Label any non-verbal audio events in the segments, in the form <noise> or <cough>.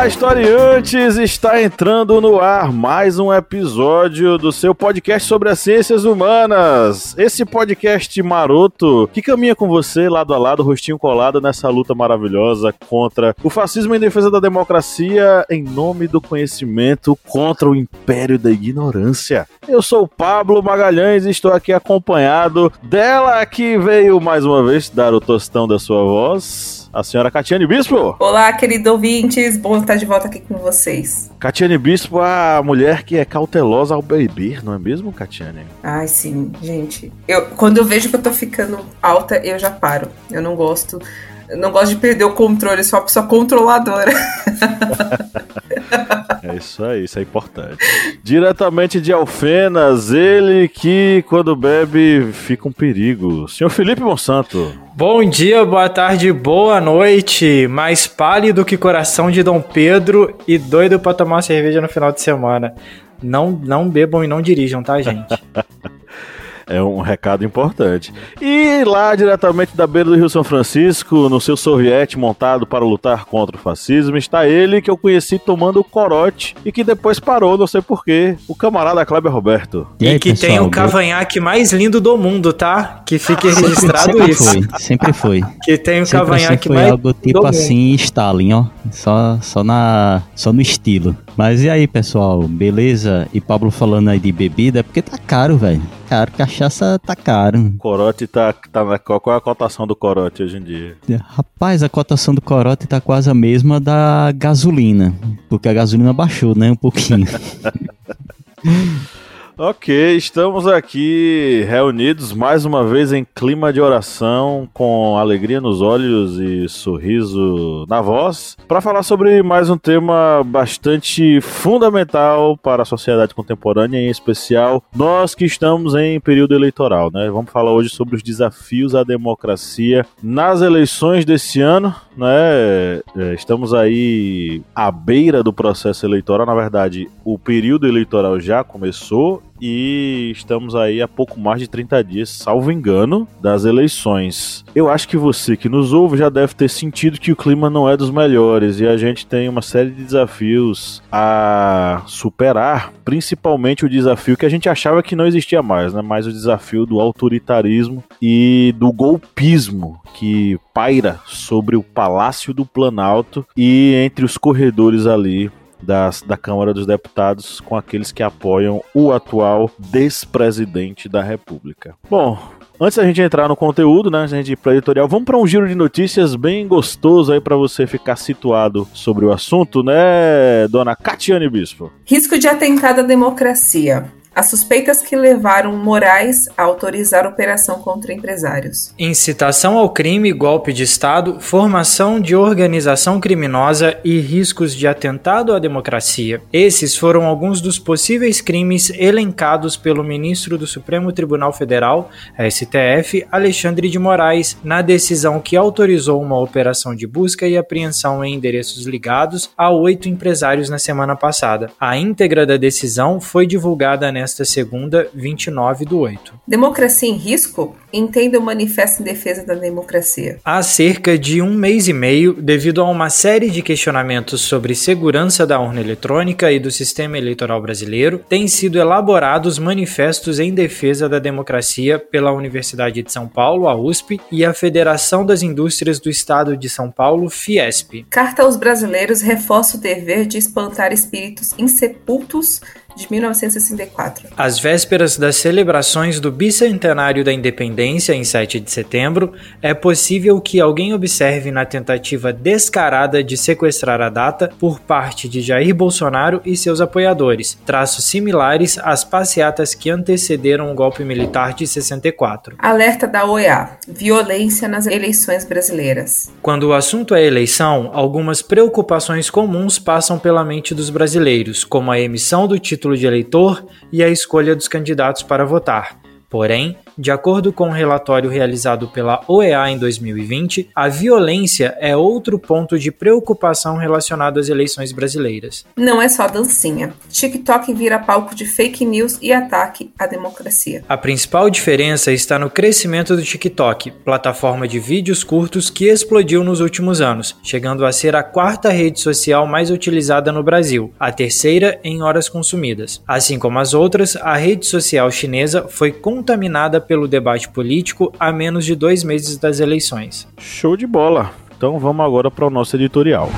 Olá, historiantes! Está entrando no ar mais um episódio do seu podcast sobre as ciências humanas. Esse podcast maroto que caminha com você lado a lado, rostinho colado nessa luta maravilhosa contra o fascismo em defesa da democracia, em nome do conhecimento contra o império da ignorância. Eu sou o Pablo Magalhães e estou aqui acompanhado dela que veio mais uma vez dar o tostão da sua voz a senhora Catiane Bispo. Olá, querido ouvintes, bom estar de volta aqui com vocês. Catiane Bispo, a mulher que é cautelosa ao beber, não é mesmo, Catiane? Ai, sim, gente. Eu, quando eu vejo que eu tô ficando alta, eu já paro. Eu não gosto. Eu não gosto de perder o controle, sou uma pessoa controladora. <laughs> É isso aí, isso é importante. Diretamente de Alfenas, ele que quando bebe fica um perigo. Senhor Felipe Monsanto. Bom dia, boa tarde, boa noite. Mais pálido que coração de Dom Pedro e doido pra tomar uma cerveja no final de semana. Não, não bebam e não dirijam, tá, gente? <laughs> É um recado importante. E lá, diretamente da beira do Rio São Francisco, no seu soviete montado para lutar contra o fascismo, está ele que eu conheci tomando corote e que depois parou, não sei porquê, o camarada Kleber Roberto. E, aí, que pessoal, tem o cavanhaque mais lindo do mundo, tá? Que fique registrado sempre isso. Foi, sempre foi. Que tem o sempre cavanhaque foi mais algo tipo assim, Stalin, ó. Só, só, na, só no estilo. Mas e aí, pessoal? Beleza? E Pablo falando aí de bebida, é porque tá caro, velho. Caro, cachaça tá caro. Corote tá, tá na. Qual é a cotação do corote hoje em dia? Rapaz, a cotação do corote tá quase a mesma da gasolina. Porque a gasolina baixou, né? Um pouquinho. <laughs> Ok, estamos aqui reunidos mais uma vez em clima de oração, com alegria nos olhos e sorriso na voz, para falar sobre mais um tema bastante fundamental para a sociedade contemporânea, em especial nós que estamos em período eleitoral, né? Vamos falar hoje sobre os desafios à democracia nas eleições desse ano, né? É, estamos aí à beira do processo eleitoral, na verdade, o período eleitoral já começou e estamos aí a pouco mais de 30 dias, salvo engano, das eleições. Eu acho que você que nos ouve já deve ter sentido que o clima não é dos melhores e a gente tem uma série de desafios a superar, principalmente o desafio que a gente achava que não existia mais, né? Mais o desafio do autoritarismo e do golpismo que paira sobre o Palácio do Planalto e entre os corredores ali das, da Câmara dos Deputados com aqueles que apoiam o atual despresidente da República. Bom, Antes da gente entrar no conteúdo, né, a gente ir para editorial, vamos para um giro de notícias bem gostoso aí para você ficar situado sobre o assunto, né, dona Catiane Bispo? Risco de atentado à democracia. As suspeitas que levaram Moraes a autorizar operação contra empresários. Incitação ao crime, golpe de Estado, formação de organização criminosa e riscos de atentado à democracia. Esses foram alguns dos possíveis crimes elencados pelo ministro do Supremo Tribunal Federal, STF, Alexandre de Moraes, na decisão que autorizou uma operação de busca e apreensão em endereços ligados a oito empresários na semana passada. A íntegra da decisão foi divulgada nesta segunda, 29 do 8. Democracia em risco? Entenda o Manifesto em Defesa da Democracia. Há cerca de um mês e meio, devido a uma série de questionamentos sobre segurança da urna eletrônica e do sistema eleitoral brasileiro, têm sido elaborados manifestos em defesa da democracia pela Universidade de São Paulo, a USP, e a Federação das Indústrias do Estado de São Paulo, Fiesp. Carta aos brasileiros reforça o dever de espantar espíritos insepultos de 1964. Às vésperas das celebrações do bicentenário da independência, em 7 de setembro, é possível que alguém observe na tentativa descarada de sequestrar a data por parte de Jair Bolsonaro e seus apoiadores, traços similares às passeatas que antecederam o golpe militar de 64. Alerta da OEA: violência nas eleições brasileiras. Quando o assunto é eleição, algumas preocupações comuns passam pela mente dos brasileiros, como a emissão do título título de eleitor e a escolha dos candidatos para votar. Porém, De acordo com um relatório realizado pela OEA em 2020, a violência é outro ponto de preocupação relacionado às eleições brasileiras. Não é só dancinha. TikTok vira palco de fake news e ataque à democracia. A principal diferença está no crescimento do TikTok, plataforma de vídeos curtos que explodiu nos últimos anos, chegando a ser a quarta rede social mais utilizada no Brasil, a terceira em horas consumidas. Assim como as outras, a rede social chinesa foi contaminada pelo debate político a menos de dois meses das eleições. Show de bola! Então vamos agora para o nosso editorial.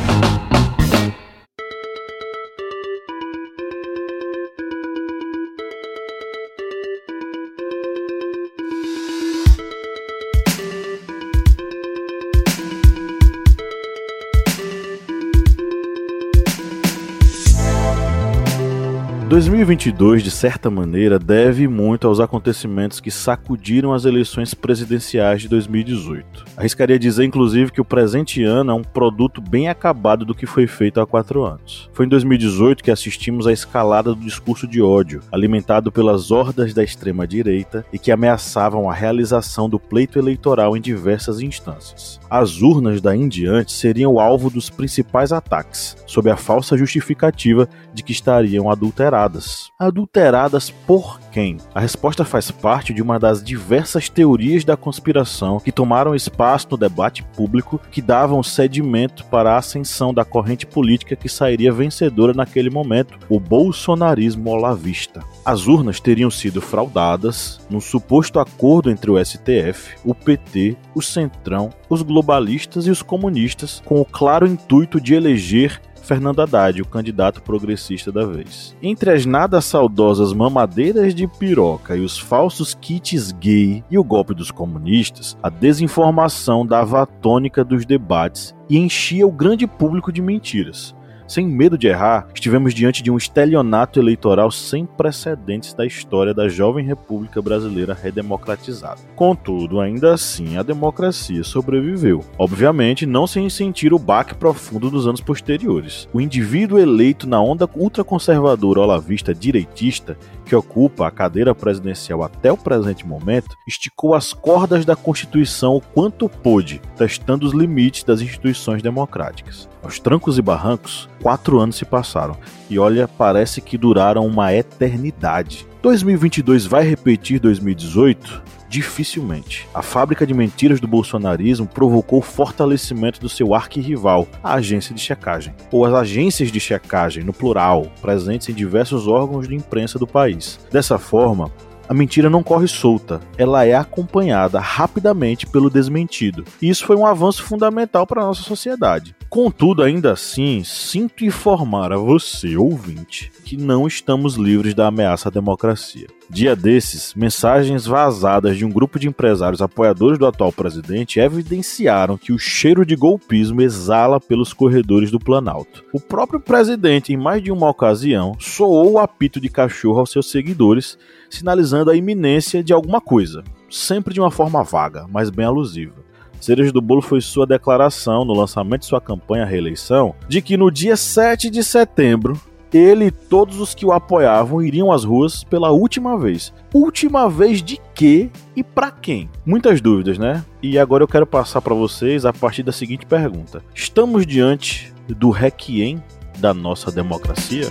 2022, de certa maneira, deve muito aos acontecimentos que sacudiram as eleições presidenciais de 2018. Arriscaria dizer, inclusive, que o presente ano é um produto bem acabado do que foi feito há quatro anos. Foi em 2018 que assistimos à escalada do discurso de ódio, alimentado pelas hordas da extrema-direita e que ameaçavam a realização do pleito eleitoral em diversas instâncias. As urnas daí em diante seriam o alvo dos principais ataques, sob a falsa justificativa de que estariam adulteradas. Adulteradas por quem? A resposta faz parte de uma das diversas teorias da conspiração que tomaram espaço no debate público que davam sedimento para a ascensão da corrente política que sairia vencedora naquele momento, o bolsonarismo olavista. As urnas teriam sido fraudadas num suposto acordo entre o STF, o PT, o Centrão, os globalistas e os comunistas, com o claro intuito de eleger Fernando Haddad, o candidato progressista da vez. Entre as nada saudosas mamadeiras de piroca e os falsos kits gay e o golpe dos comunistas, a desinformação dava a tônica dos debates e enchia o grande público de mentiras. Sem medo de errar, estivemos diante de um estelionato eleitoral sem precedentes da história da jovem República Brasileira redemocratizada. Contudo, ainda assim, a democracia sobreviveu. Obviamente, não sem sentir o baque profundo dos anos posteriores. O indivíduo eleito na onda ultraconservadora olavista direitista que ocupa a cadeira presidencial até o presente momento, esticou as cordas da Constituição o quanto pôde, testando os limites das instituições democráticas. Aos trancos e barrancos, quatro anos se passaram e olha, parece que duraram uma eternidade. 2022 vai repetir 2018? Dificilmente. A fábrica de mentiras do bolsonarismo provocou o fortalecimento do seu arquirrival, a agência de checagem, ou as agências de checagem, no plural, presentes em diversos órgãos de imprensa do país. Dessa forma, a mentira não corre solta, ela é acompanhada rapidamente pelo desmentido. E isso foi um avanço fundamental para a nossa sociedade. Contudo, ainda assim, sinto informar a você, ouvinte, que não estamos livres da ameaça à democracia. Dia desses, mensagens vazadas de um grupo de empresários apoiadores do atual presidente evidenciaram que o cheiro de golpismo exala pelos corredores do Planalto. O próprio presidente, em mais de uma ocasião, soou o apito de cachorro aos seus seguidores, sinalizando a iminência de alguma coisa, sempre de uma forma vaga, mas bem alusiva. Cereja do bolo foi sua declaração no lançamento de sua campanha à reeleição de que no dia 7 de setembro ele e todos os que o apoiavam iriam às ruas pela última vez. Última vez de quê e para quem? Muitas dúvidas, né? E agora eu quero passar para vocês a partir da seguinte pergunta: Estamos diante do requiem da nossa democracia?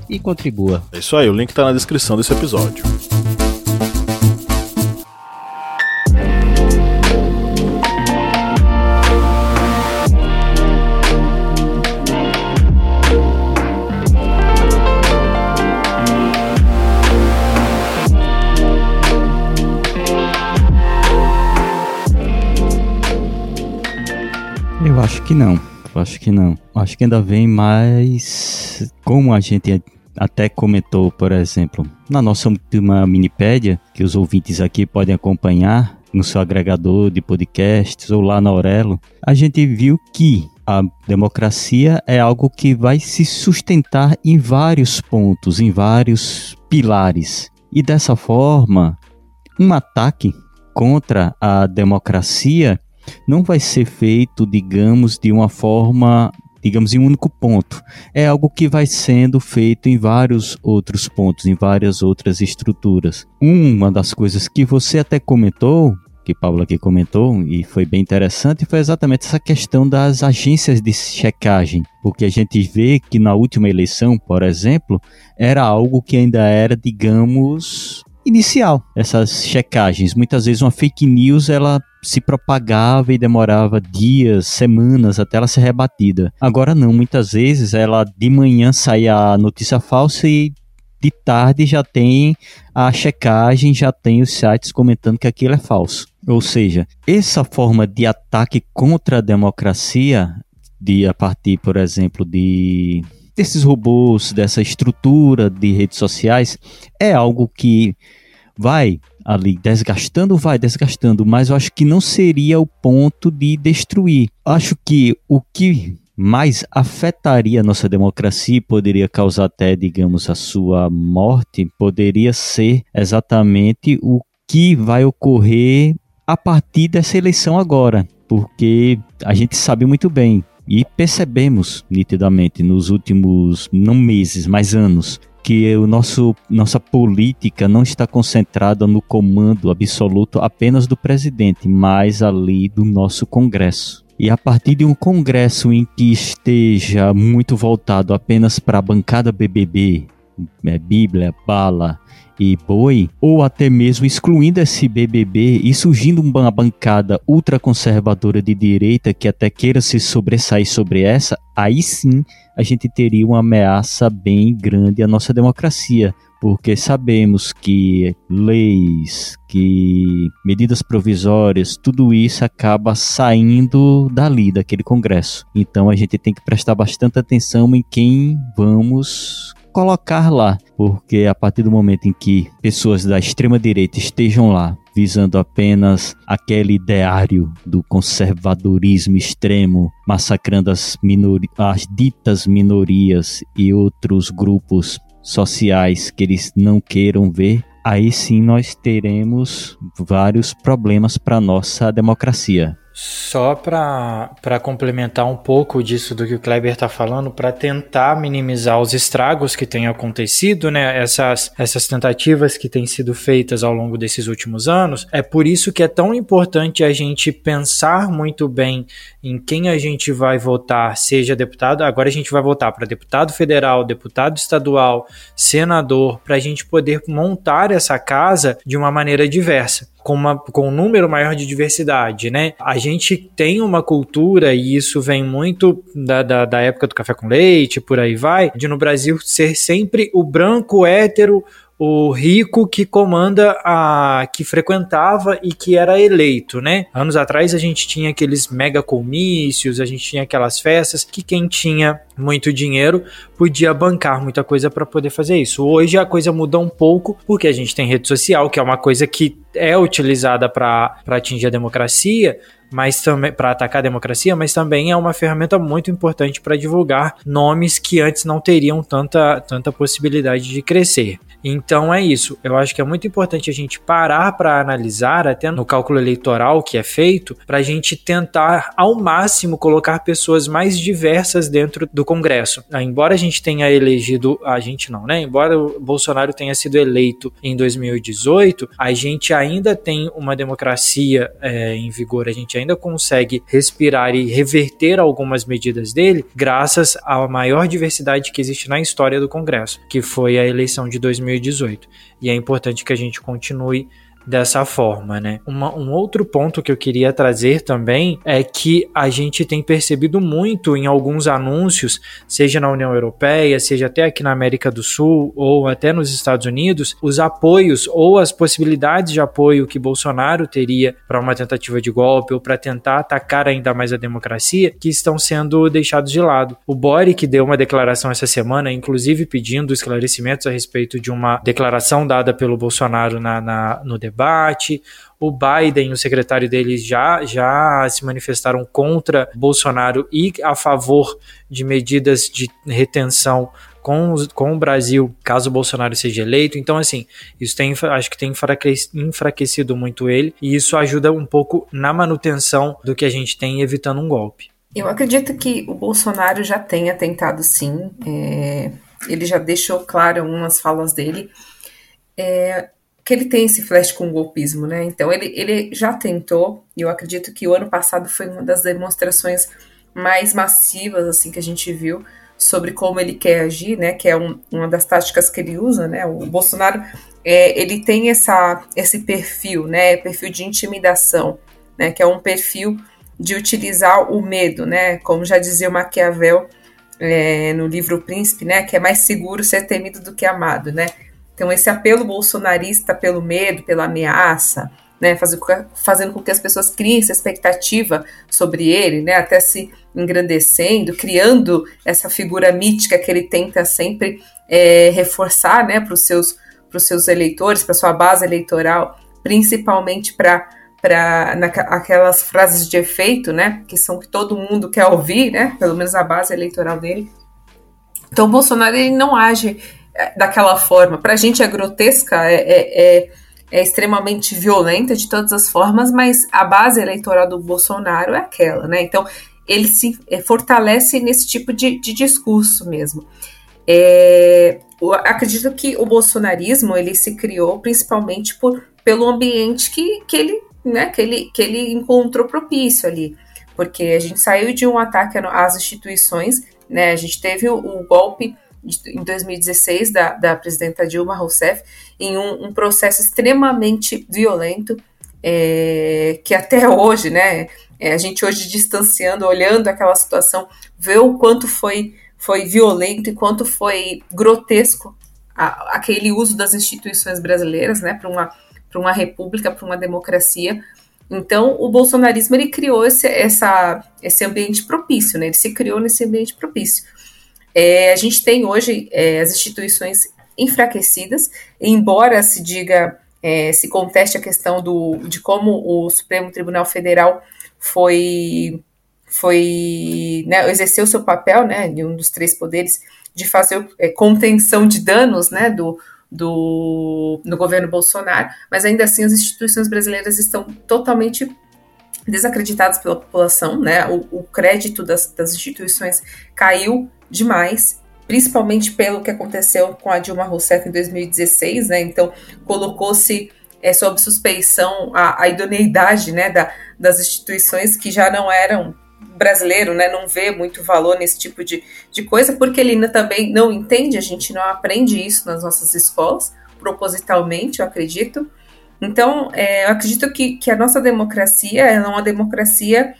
e contribua. É isso aí, o link está na descrição desse episódio. Eu acho que não. Eu acho que não. Acho que ainda vem mais. Como a gente até comentou, por exemplo, na nossa última minipédia, que os ouvintes aqui podem acompanhar no seu agregador de podcasts ou lá na Aurelo, a gente viu que a democracia é algo que vai se sustentar em vários pontos, em vários pilares. E dessa forma, um ataque contra a democracia não vai ser feito, digamos, de uma forma, digamos, em um único ponto. É algo que vai sendo feito em vários outros pontos, em várias outras estruturas. Uma das coisas que você até comentou, que Paulo aqui comentou, e foi bem interessante, foi exatamente essa questão das agências de checagem. Porque a gente vê que na última eleição, por exemplo, era algo que ainda era, digamos, inicial, essas checagens. Muitas vezes uma fake news ela se propagava e demorava dias, semanas até ela ser rebatida. Agora não, muitas vezes ela de manhã sai a notícia falsa e de tarde já tem a checagem, já tem os sites comentando que aquilo é falso. Ou seja, essa forma de ataque contra a democracia, de a partir, por exemplo, de desses robôs, dessa estrutura de redes sociais, é algo que vai ali desgastando, vai desgastando, mas eu acho que não seria o ponto de destruir. Acho que o que mais afetaria a nossa democracia e poderia causar até, digamos, a sua morte, poderia ser exatamente o que vai ocorrer a partir dessa eleição agora, porque a gente sabe muito bem e percebemos nitidamente nos últimos não meses, mas anos que o nosso nossa política não está concentrada no comando absoluto apenas do presidente, mas ali do nosso Congresso. E a partir de um Congresso em que esteja muito voltado apenas para a bancada BBB, é, Bíblia, bala e boi, ou até mesmo excluindo esse BBB e surgindo uma bancada ultraconservadora de direita que até queira se sobressair sobre essa, aí sim a gente teria uma ameaça bem grande à nossa democracia, porque sabemos que leis, que medidas provisórias, tudo isso acaba saindo dali, daquele Congresso. Então a gente tem que prestar bastante atenção em quem vamos colocar lá, porque a partir do momento em que pessoas da extrema direita estejam lá visando apenas aquele ideário do conservadorismo extremo, massacrando as, minori as ditas minorias e outros grupos sociais que eles não queiram ver, aí sim nós teremos vários problemas para nossa democracia. Só para complementar um pouco disso do que o Kleber está falando, para tentar minimizar os estragos que têm acontecido, né? Essas, essas tentativas que têm sido feitas ao longo desses últimos anos, é por isso que é tão importante a gente pensar muito bem em quem a gente vai votar, seja deputado. Agora a gente vai votar para deputado federal, deputado estadual, senador, para a gente poder montar essa casa de uma maneira diversa com, uma, com um número maior de diversidade, né? A gente tem uma cultura, e isso vem muito da, da, da época do café com leite, por aí vai, de no Brasil ser sempre o branco hétero o rico que comanda a que frequentava e que era eleito, né? Anos atrás a gente tinha aqueles mega comícios, a gente tinha aquelas festas que quem tinha muito dinheiro podia bancar muita coisa para poder fazer isso. Hoje a coisa muda um pouco porque a gente tem rede social, que é uma coisa que é utilizada para atingir a democracia, mas também para atacar a democracia, mas também é uma ferramenta muito importante para divulgar nomes que antes não teriam tanta, tanta possibilidade de crescer. Então é isso. Eu acho que é muito importante a gente parar para analisar, até no cálculo eleitoral que é feito, para a gente tentar ao máximo colocar pessoas mais diversas dentro do Congresso. Ah, embora a gente tenha elegido, a gente não, né? Embora o Bolsonaro tenha sido eleito em 2018, a gente ainda tem uma democracia é, em vigor, a gente ainda consegue respirar e reverter algumas medidas dele, graças à maior diversidade que existe na história do Congresso, que foi a eleição de 2018. 2018. E é importante que a gente continue dessa forma, né? Uma, um outro ponto que eu queria trazer também é que a gente tem percebido muito em alguns anúncios, seja na União Europeia, seja até aqui na América do Sul ou até nos Estados Unidos, os apoios ou as possibilidades de apoio que Bolsonaro teria para uma tentativa de golpe ou para tentar atacar ainda mais a democracia, que estão sendo deixados de lado. O Boric deu uma declaração essa semana, inclusive pedindo esclarecimentos a respeito de uma declaração dada pelo Bolsonaro na, na no debate. O Biden, o secretário dele, já, já se manifestaram contra Bolsonaro e a favor de medidas de retenção com, com o Brasil, caso o Bolsonaro seja eleito. Então, assim, isso tem, acho que tem enfraquecido muito ele, e isso ajuda um pouco na manutenção do que a gente tem, evitando um golpe. Eu acredito que o Bolsonaro já tenha tentado sim, é, ele já deixou claro algumas falas dele. É, que ele tem esse flash com o golpismo, né? Então ele, ele já tentou, e eu acredito que o ano passado foi uma das demonstrações mais massivas assim que a gente viu sobre como ele quer agir, né? Que é um, uma das táticas que ele usa, né? O Bolsonaro é, ele tem essa, esse perfil, né? Perfil de intimidação, né? Que é um perfil de utilizar o medo, né? Como já dizia o Maquiavel é, no livro Príncipe, né? Que é mais seguro ser temido do que amado, né? Então, esse apelo bolsonarista pelo medo, pela ameaça, né, fazendo com que as pessoas criem essa expectativa sobre ele, né, até se engrandecendo, criando essa figura mítica que ele tenta sempre é, reforçar né, para os seus, seus eleitores, para sua base eleitoral, principalmente para para aquelas frases de efeito, né, que são que todo mundo quer ouvir, né, pelo menos a base eleitoral dele. Então, o Bolsonaro ele não age daquela forma. Para a gente é grotesca, é, é, é, é, extremamente violenta de todas as formas, mas a base eleitoral do Bolsonaro é aquela, né? Então ele se é, fortalece nesse tipo de, de discurso mesmo. É, acredito que o bolsonarismo ele se criou principalmente por, pelo ambiente que, que, ele, né, que, ele, que ele encontrou propício ali. Porque a gente saiu de um ataque às instituições, né, a gente teve o, o golpe em 2016 da, da presidenta Dilma Rousseff em um, um processo extremamente violento é, que até hoje, né, é, a gente hoje distanciando, olhando aquela situação, vê o quanto foi, foi violento e quanto foi grotesco a, aquele uso das instituições brasileiras, né, para uma, uma república, para uma democracia. Então, o bolsonarismo ele criou esse, essa, esse ambiente propício, né, ele se criou nesse ambiente propício. É, a gente tem hoje é, as instituições enfraquecidas, embora se diga, é, se conteste a questão do, de como o Supremo Tribunal Federal foi, foi né, exerceu seu papel, né, de um dos três poderes, de fazer é, contenção de danos, né, do, do, no governo Bolsonaro, mas ainda assim as instituições brasileiras estão totalmente desacreditadas pela população, né, o, o crédito das, das instituições caiu demais, principalmente pelo que aconteceu com a Dilma Rousseff em 2016, né? Então colocou-se é, sob suspeição a, a idoneidade, né, da, das instituições que já não eram brasileiro, né, não vê muito valor nesse tipo de, de coisa, porque ele ainda também não entende, a gente não aprende isso nas nossas escolas, propositalmente, eu acredito. Então, é, eu acredito que, que a nossa democracia é uma democracia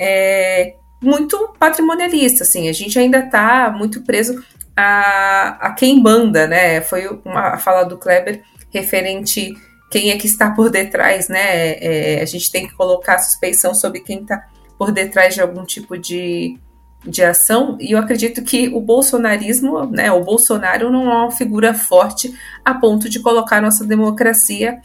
é, muito patrimonialista, assim, a gente ainda está muito preso a, a quem manda, né? Foi uma fala do Kleber referente quem é que está por detrás, né? É, a gente tem que colocar suspeição sobre quem está por detrás de algum tipo de, de ação, e eu acredito que o bolsonarismo, né, o Bolsonaro não é uma figura forte a ponto de colocar nossa democracia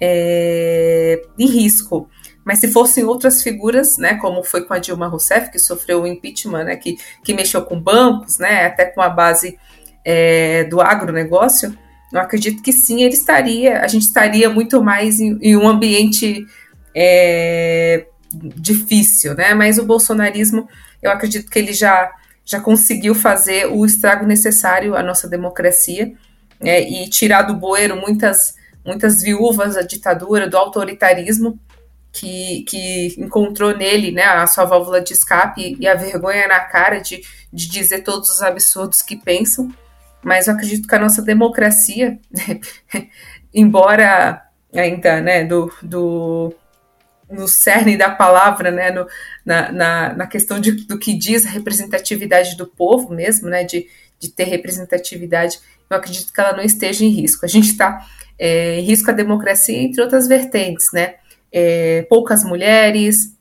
é, em risco. Mas se fossem outras figuras, né, como foi com a Dilma Rousseff, que sofreu o impeachment, né, que, que mexeu com bancos, né, até com a base é, do agronegócio, eu acredito que sim, ele estaria, a gente estaria muito mais em, em um ambiente é, difícil, né? Mas o bolsonarismo, eu acredito que ele já, já conseguiu fazer o estrago necessário à nossa democracia né, e tirar do bueiro muitas, muitas viúvas da ditadura, do autoritarismo, que, que encontrou nele né, a sua válvula de escape e a vergonha na cara de, de dizer todos os absurdos que pensam. Mas eu acredito que a nossa democracia, <laughs> embora ainda, né, do, do no cerne da palavra, né, no, na, na, na, questão de, do que diz a representatividade do povo mesmo, né, de, de ter representatividade, eu acredito que ela não esteja em risco. A gente está é, em risco a democracia, entre outras vertentes, né, é, poucas mulheres,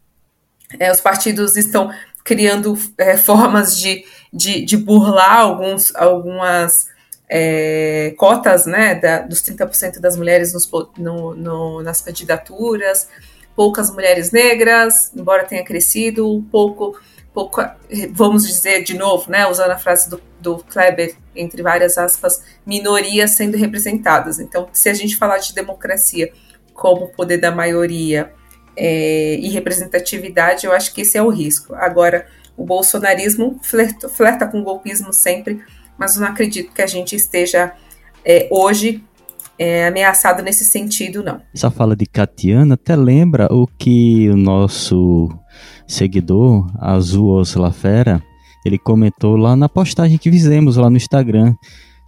é, os partidos estão criando é, <laughs> formas de, de, de, burlar alguns, algumas é, cotas, né, da, dos 30% das mulheres nos, no, no, nas candidaturas, poucas mulheres negras, embora tenha crescido, pouco, pouco, vamos dizer de novo, né, usando a frase do, do Kleber, entre várias aspas, minorias sendo representadas. Então, se a gente falar de democracia como poder da maioria é, e representatividade, eu acho que esse é o risco. Agora, o bolsonarismo flerta, flerta com o golpismo sempre, mas não acredito que a gente esteja é, hoje é, ameaçado nesse sentido, não. Essa fala de Catiana até lembra o que o nosso seguidor, Azul Oslafera, ele comentou lá na postagem que fizemos lá no Instagram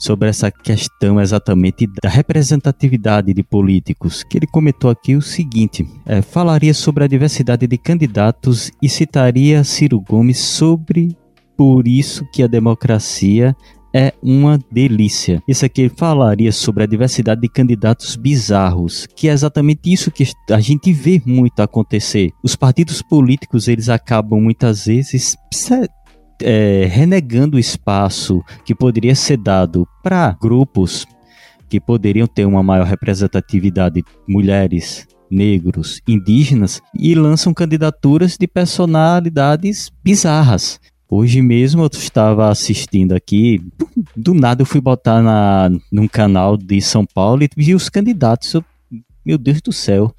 sobre essa questão exatamente da representatividade de políticos, que ele comentou aqui o seguinte: é, falaria sobre a diversidade de candidatos e citaria Ciro Gomes sobre por isso que a democracia é uma delícia. Isso aqui falaria sobre a diversidade de candidatos bizarros, que é exatamente isso que a gente vê muito acontecer. Os partidos políticos eles acabam muitas vezes é, renegando o espaço que poderia ser dado para grupos que poderiam ter uma maior representatividade, mulheres, negros, indígenas, e lançam candidaturas de personalidades bizarras. Hoje mesmo eu estava assistindo aqui, do nada eu fui botar na, num canal de São Paulo e vi os candidatos. Eu, meu Deus do céu.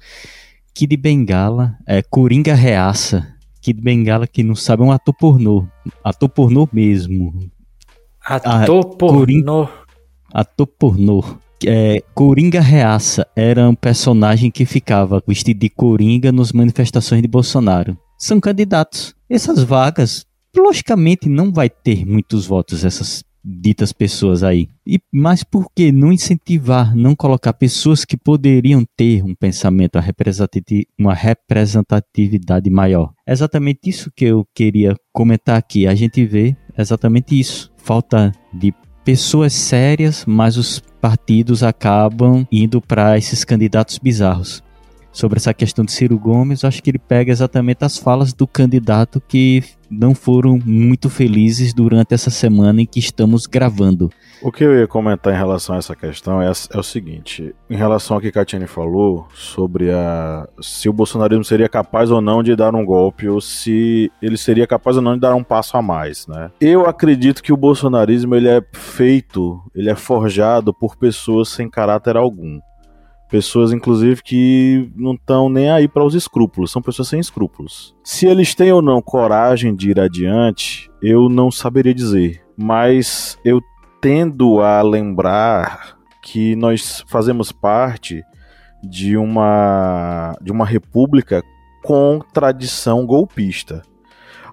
Kid Bengala, é, Coringa Reaça. Kid Bengala, que não sabe, é um ator pornô. Ator pornô mesmo. Ator ah, pornô? Ator pornô. É, Coringa Reaça era um personagem que ficava vestido de Coringa nas manifestações de Bolsonaro. São candidatos. Essas vagas logicamente não vai ter muitos votos essas ditas pessoas aí. E mas por que não incentivar, não colocar pessoas que poderiam ter um pensamento, uma representatividade maior? Exatamente isso que eu queria comentar aqui. A gente vê exatamente isso. Falta de pessoas sérias, mas os partidos acabam indo para esses candidatos bizarros sobre essa questão de Ciro Gomes, acho que ele pega exatamente as falas do candidato que não foram muito felizes durante essa semana em que estamos gravando. O que eu ia comentar em relação a essa questão é, é o seguinte: em relação ao que Catiane falou sobre a, se o bolsonarismo seria capaz ou não de dar um golpe, ou se ele seria capaz ou não de dar um passo a mais, né? Eu acredito que o bolsonarismo ele é feito, ele é forjado por pessoas sem caráter algum. Pessoas, inclusive, que não estão nem aí para os escrúpulos, são pessoas sem escrúpulos. Se eles têm ou não coragem de ir adiante, eu não saberia dizer. Mas eu tendo a lembrar que nós fazemos parte de uma, de uma república com tradição golpista.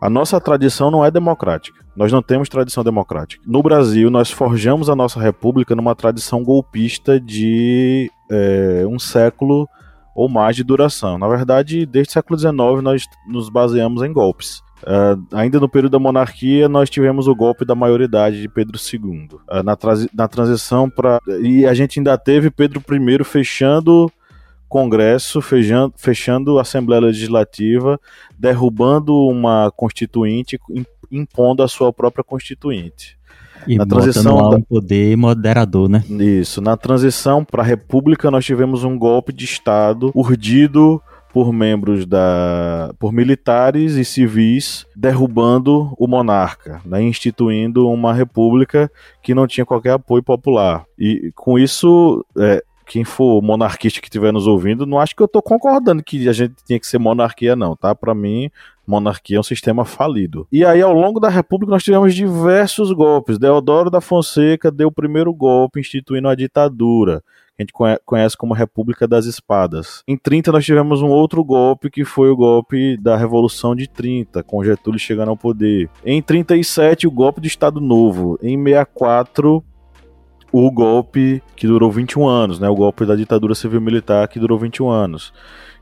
A nossa tradição não é democrática. Nós não temos tradição democrática. No Brasil, nós forjamos a nossa república numa tradição golpista de é, um século ou mais de duração. Na verdade, desde o século XIX nós nos baseamos em golpes. Uh, ainda no período da monarquia, nós tivemos o golpe da maioridade de Pedro II. Uh, na, na transição para. E a gente ainda teve Pedro I fechando Congresso, fechando, fechando a Assembleia Legislativa, derrubando uma constituinte, impondo a sua própria constituinte. E na transição lá da... um poder moderador, né? Isso. Na transição para a República, nós tivemos um golpe de Estado urdido por membros da por militares e civis derrubando o monarca, né, instituindo uma república que não tinha qualquer apoio popular. E com isso, é, quem for monarquista que estiver nos ouvindo, não acho que eu estou concordando que a gente tinha que ser monarquia, não, tá? Para mim, monarquia é um sistema falido. E aí, ao longo da República, nós tivemos diversos golpes. Deodoro da Fonseca deu o primeiro golpe instituindo a ditadura, que a gente conhece como República das Espadas. Em 30, nós tivemos um outro golpe, que foi o golpe da Revolução de 30, com Getúlio chegando ao poder. Em 37, o golpe do Estado Novo. Em 64, o golpe que durou 21 anos, né? O golpe da ditadura civil-militar que durou 21 anos.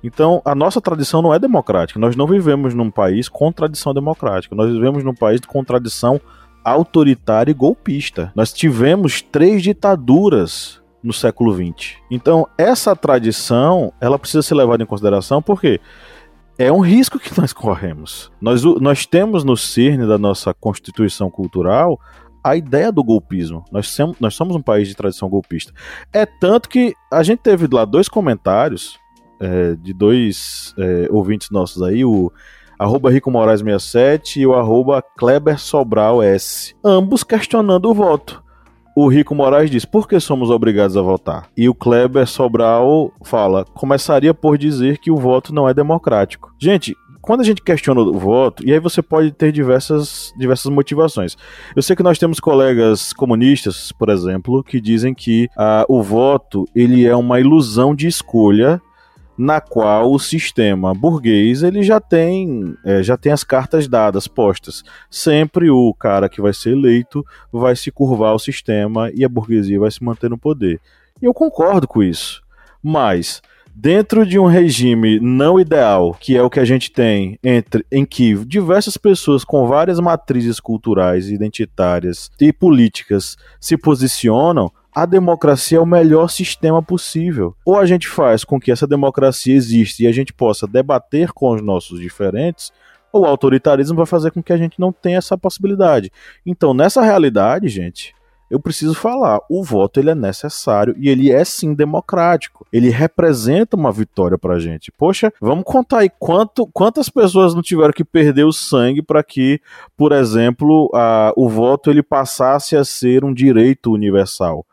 Então, a nossa tradição não é democrática. Nós não vivemos num país com tradição democrática. Nós vivemos num país com tradição autoritária e golpista. Nós tivemos três ditaduras no século XX. Então, essa tradição, ela precisa ser levada em consideração porque é um risco que <laughs> nós corremos. Nós, nós temos no cerne da nossa constituição cultural a ideia do golpismo. Nós, nós somos um país de tradição golpista. É tanto que a gente teve lá dois comentários é, de dois é, ouvintes nossos aí, o arroba Rico Moraes 67 e o arroba Kleber Sobral S. Ambos questionando o voto. O Rico Moraes diz: por que somos obrigados a votar? E o Kleber Sobral fala: começaria por dizer que o voto não é democrático. Gente, quando a gente questiona o voto, e aí você pode ter diversas, diversas motivações. Eu sei que nós temos colegas comunistas, por exemplo, que dizem que uh, o voto ele é uma ilusão de escolha na qual o sistema burguês ele já tem é, já tem as cartas dadas postas sempre o cara que vai ser eleito vai se curvar ao sistema e a burguesia vai se manter no poder e eu concordo com isso mas dentro de um regime não ideal, que é o que a gente tem entre em que diversas pessoas com várias matrizes culturais, identitárias e políticas se posicionam, a democracia é o melhor sistema possível. Ou a gente faz com que essa democracia exista e a gente possa debater com os nossos diferentes, ou o autoritarismo vai fazer com que a gente não tenha essa possibilidade. Então, nessa realidade, gente, eu preciso falar, o voto ele é necessário e ele é sim democrático. Ele representa uma vitória pra gente. Poxa, vamos contar aí quanto, quantas pessoas não tiveram que perder o sangue para que, por exemplo, a, o voto ele passasse a ser um direito universal.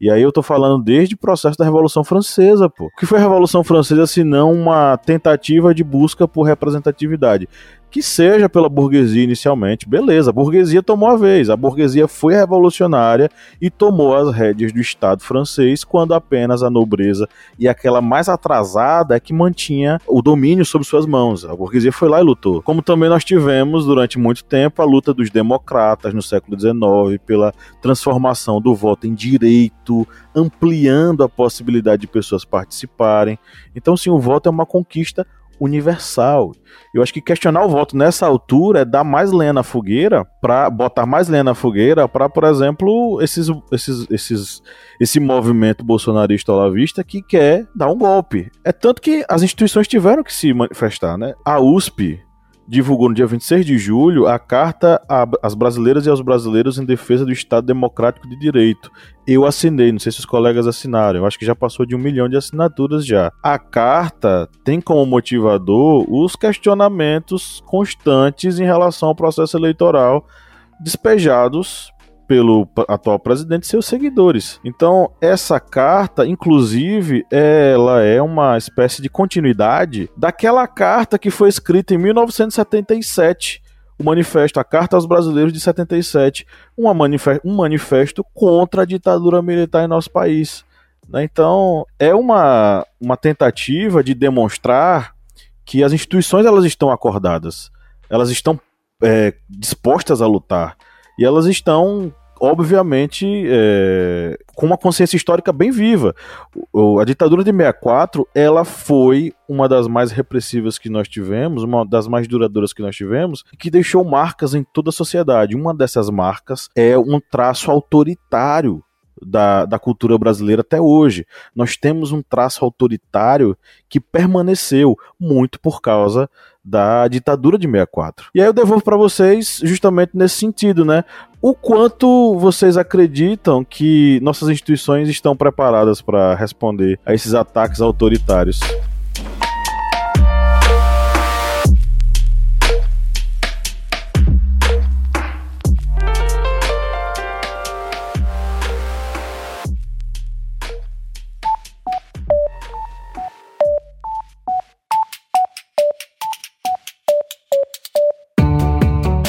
E aí eu tô falando desde o processo da Revolução Francesa, pô. O que foi a Revolução Francesa se não uma tentativa de busca por representatividade? Que seja pela burguesia inicialmente. Beleza, a burguesia tomou a vez. A burguesia foi revolucionária e tomou as rédeas do Estado francês quando apenas a nobreza e aquela mais atrasada é que mantinha o domínio sobre suas mãos. A burguesia foi lá e lutou. Como também nós tivemos durante muito tempo a luta dos democratas no século XIX pela transformação do voto em direito, ampliando a possibilidade de pessoas participarem. Então, sim, o voto é uma conquista universal. Eu acho que questionar o voto nessa altura é dar mais lenha na fogueira, para botar mais lenha na fogueira para, por exemplo, esses, esses, esses, esse movimento bolsonarista olavista que quer dar um golpe. É tanto que as instituições tiveram que se manifestar, né? A USP divulgou no dia 26 de julho a carta às brasileiras e aos brasileiros em defesa do Estado Democrático de Direito. Eu assinei, não sei se os colegas assinaram, eu acho que já passou de um milhão de assinaturas já. A carta tem como motivador os questionamentos constantes em relação ao processo eleitoral despejados pelo atual presidente e seus seguidores. Então, essa carta, inclusive, ela é uma espécie de continuidade daquela carta que foi escrita em 1977 o manifesto, a Carta aos Brasileiros de 77, uma manifesto, um manifesto contra a ditadura militar em nosso país. Né? Então, é uma, uma tentativa de demonstrar que as instituições elas estão acordadas, elas estão é, dispostas a lutar e elas estão obviamente, é, com uma consciência histórica bem viva. O, a ditadura de 64, ela foi uma das mais repressivas que nós tivemos, uma das mais duradouras que nós tivemos, que deixou marcas em toda a sociedade. Uma dessas marcas é um traço autoritário da, da cultura brasileira até hoje. Nós temos um traço autoritário que permaneceu muito por causa da ditadura de 64. E aí eu devolvo para vocês justamente nesse sentido, né? O quanto vocês acreditam que nossas instituições estão preparadas para responder a esses ataques autoritários?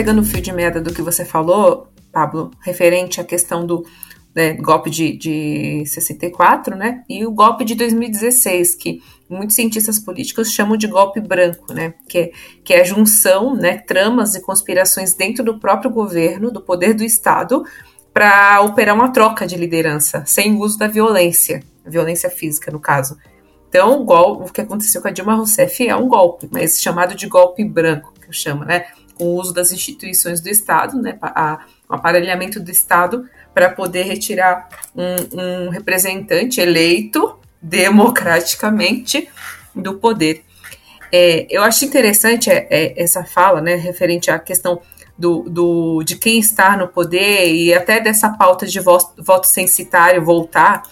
Pegando o fio de meada do que você falou, Pablo, referente à questão do né, golpe de, de 64, né, e o golpe de 2016, que muitos cientistas políticos chamam de golpe branco, né, que é, que é a junção, né, tramas e conspirações dentro do próprio governo, do poder do Estado, para operar uma troca de liderança, sem uso da violência, violência física, no caso. Então, o, o que aconteceu com a Dilma Rousseff é um golpe, mas chamado de golpe branco, que eu chamo, né, com o uso das instituições do Estado, né, a, o aparelhamento do Estado para poder retirar um, um, representante eleito democraticamente do poder. É, eu acho interessante é, é, essa fala, né, referente à questão do, do, de quem está no poder e até dessa pauta de voto, voto censitário voltar,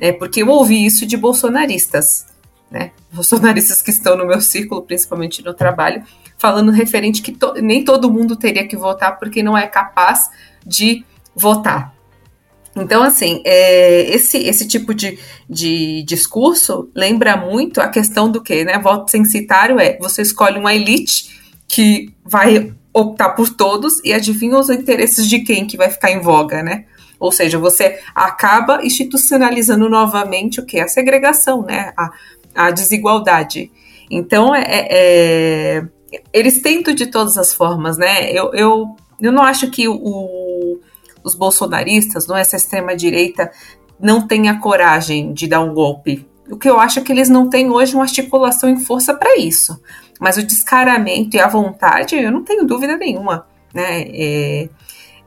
é, porque eu ouvi isso de bolsonaristas, né, <laughs> bolsonaristas que estão no meu círculo, principalmente no trabalho, falando referente que to, nem todo mundo teria que votar porque não é capaz de votar. Então, assim, é, esse, esse tipo de, de discurso lembra muito a questão do que, né? Voto censitário é você escolhe uma elite que vai optar por todos e adivinha os interesses de quem que vai ficar em voga, né? Ou seja, você acaba institucionalizando novamente o que? A segregação, né? A, a desigualdade. Então, é, é, é eles tentam de todas as formas, né? Eu, eu, eu não acho que o, os bolsonaristas, não essa extrema-direita, não tenha coragem de dar um golpe. O que eu acho é que eles não têm hoje uma articulação em força para isso. Mas o descaramento e a vontade, eu não tenho dúvida nenhuma. Né? É,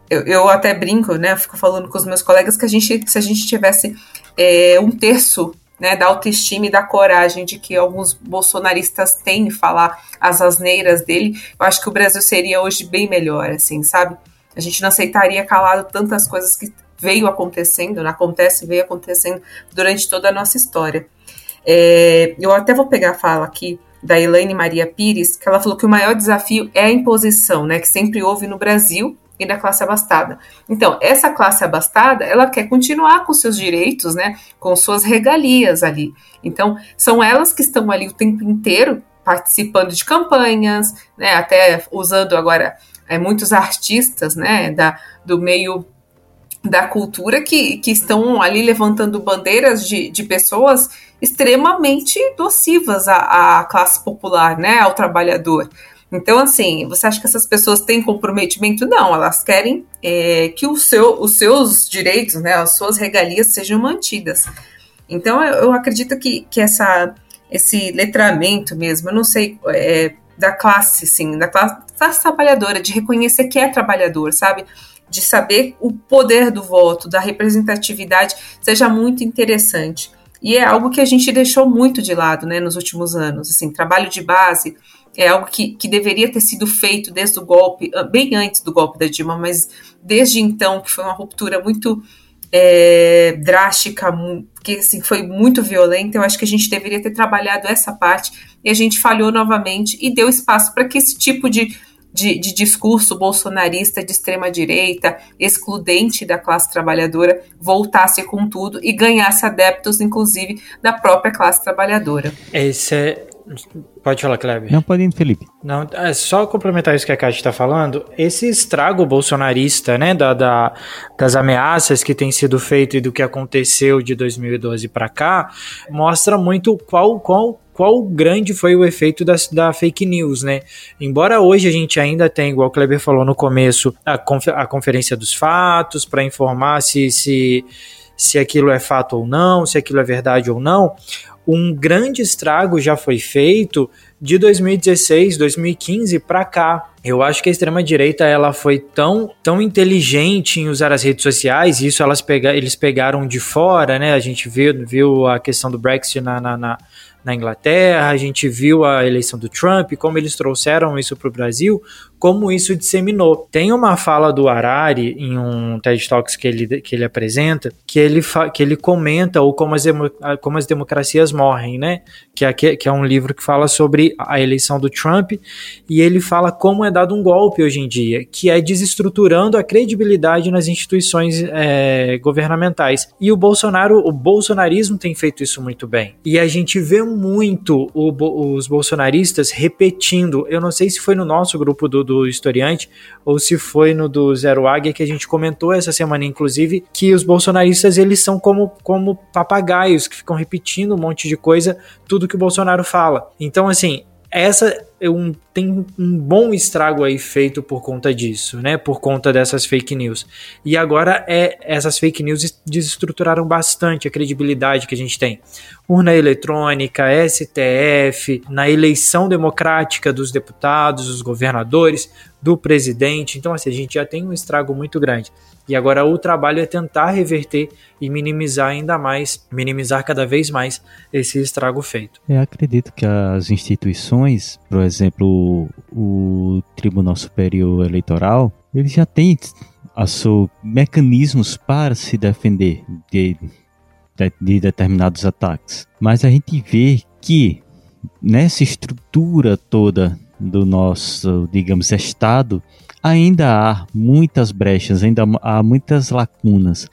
eu, eu, até brinco, né? Eu fico falando com os meus colegas que a gente, se a gente tivesse é, um terço né, da autoestima e da coragem de que alguns bolsonaristas têm falar as asneiras dele, eu acho que o Brasil seria hoje bem melhor, assim, sabe? A gente não aceitaria calado tantas coisas que veio acontecendo, né, acontece veio acontecendo durante toda a nossa história. É, eu até vou pegar a fala aqui da Elaine Maria Pires, que ela falou que o maior desafio é a imposição, né, que sempre houve no Brasil e da classe abastada. Então, essa classe abastada, ela quer continuar com seus direitos, né, com suas regalias ali. Então, são elas que estão ali o tempo inteiro participando de campanhas, né, até usando agora é, muitos artistas, né, da, do meio da cultura que, que estão ali levantando bandeiras de, de pessoas extremamente nocivas à, à classe popular, né, ao trabalhador. Então, assim, você acha que essas pessoas têm comprometimento? Não, elas querem é, que o seu, os seus direitos, né, as suas regalias sejam mantidas. Então, eu, eu acredito que, que essa, esse letramento mesmo, eu não sei, é, da classe, sim, da classe, classe trabalhadora, de reconhecer que é trabalhador, sabe? De saber o poder do voto, da representatividade, seja muito interessante. E é algo que a gente deixou muito de lado, né, nos últimos anos. Assim, trabalho de base, é algo que, que deveria ter sido feito desde o golpe, ah, bem antes do golpe da Dilma, mas desde então, que foi uma ruptura muito é, drástica, que assim, foi muito violenta, eu acho que a gente deveria ter trabalhado essa parte e a gente falhou novamente e deu espaço para que esse tipo de, de, de, discurso bolsonarista de extrema direita, excludente da classe trabalhadora, voltasse com tudo e ganhasse adeptos, inclusive, da própria classe trabalhadora. Esse é Pode falar, Kleber. Não, pode ir, Felipe. Não, é só complementar isso que a Kátia está falando. Esse estrago bolsonarista, né, da, da, das ameaças que tem sido feito e do que aconteceu de 2012 para cá, mostra muito qual, qual qual grande foi o efeito da, da fake news, né? Embora hoje a gente ainda tenha, igual o Kleber falou no começo, a, confer, a conferência dos fatos para informar se, se se aquilo é fato ou não, se aquilo é verdade ou não, um grande estrago já foi feito de 2016, 2015 para cá. Eu acho que a extrema direita ela foi tão, tão inteligente em usar as redes sociais, isso elas pega, eles pegaram de fora, né? A gente viu, viu a questão do Brexit na, na, na na Inglaterra, a gente viu a eleição do Trump, como eles trouxeram isso para o Brasil, como isso disseminou. Tem uma fala do Harari em um TED Talks que ele, que ele apresenta, que ele, que ele comenta ou como as, como as democracias morrem, né? Que é, que é um livro que fala sobre a eleição do Trump e ele fala como é dado um golpe hoje em dia, que é desestruturando a credibilidade nas instituições é, governamentais. E o Bolsonaro, o bolsonarismo tem feito isso muito bem. E a gente vê muito o, os bolsonaristas repetindo, eu não sei se foi no nosso grupo do, do historiante, ou se foi no do Zero Águia, que a gente comentou essa semana, inclusive, que os bolsonaristas eles são como, como papagaios que ficam repetindo um monte de coisa, tudo que o Bolsonaro fala. Então, assim, essa é um, tem um bom estrago aí feito por conta disso, né? Por conta dessas fake news. E agora é essas fake news desestruturaram bastante a credibilidade que a gente tem. Urna eletrônica, STF, na eleição democrática dos deputados, dos governadores, do presidente. Então, assim, a gente já tem um estrago muito grande. E agora o trabalho é tentar reverter e minimizar ainda mais, minimizar cada vez mais esse estrago feito. Eu acredito que as instituições, por exemplo, o Tribunal Superior Eleitoral, ele já tem mecanismos para se defender de, de, de determinados ataques. Mas a gente vê que nessa estrutura toda do nosso, digamos, Estado, ainda há muitas brechas, ainda há muitas lacunas.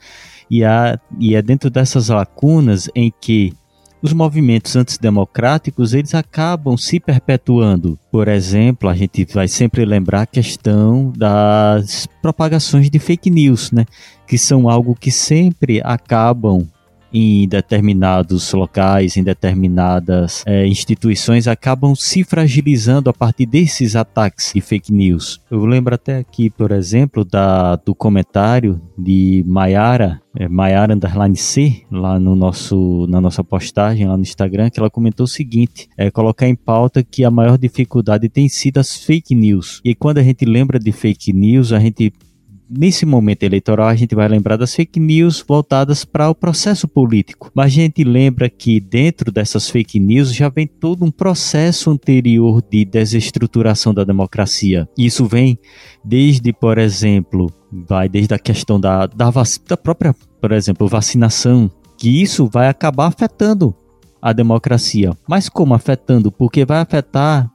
E, há, e é dentro dessas lacunas em que os movimentos antidemocráticos eles acabam se perpetuando. Por exemplo, a gente vai sempre lembrar a questão das propagações de fake news, né? que são algo que sempre acabam em determinados locais, em determinadas é, instituições, acabam se fragilizando a partir desses ataques de fake news. Eu lembro até aqui, por exemplo, da, do comentário de Mayara, é, Mayara Underline C, lá no nosso, na nossa postagem lá no Instagram, que ela comentou o seguinte: é colocar em pauta que a maior dificuldade tem sido as fake news. E quando a gente lembra de fake news, a gente nesse momento eleitoral a gente vai lembrar das fake news voltadas para o processo político. Mas a gente lembra que dentro dessas fake news já vem todo um processo anterior de desestruturação da democracia. Isso vem desde, por exemplo, vai desde a questão da, da, da própria, por exemplo, vacinação, que isso vai acabar afetando a democracia. Mas como afetando? Porque vai afetar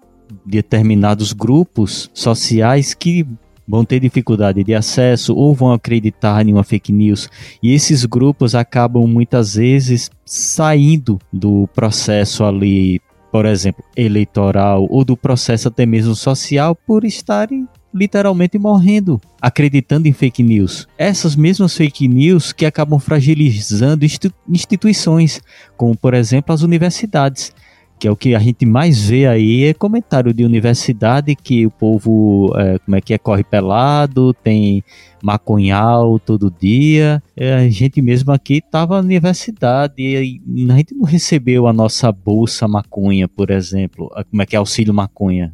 determinados grupos sociais que vão ter dificuldade de acesso ou vão acreditar em uma fake news. E esses grupos acabam muitas vezes saindo do processo ali, por exemplo, eleitoral ou do processo até mesmo social por estarem literalmente morrendo, acreditando em fake news. Essas mesmas fake news que acabam fragilizando instituições, como por exemplo as universidades que é o que a gente mais vê aí, é comentário de universidade que o povo, é, como é que é, corre pelado, tem maconhal todo dia. É, a gente mesmo aqui estava na universidade e a gente não recebeu a nossa bolsa maconha, por exemplo, como é que é auxílio maconha.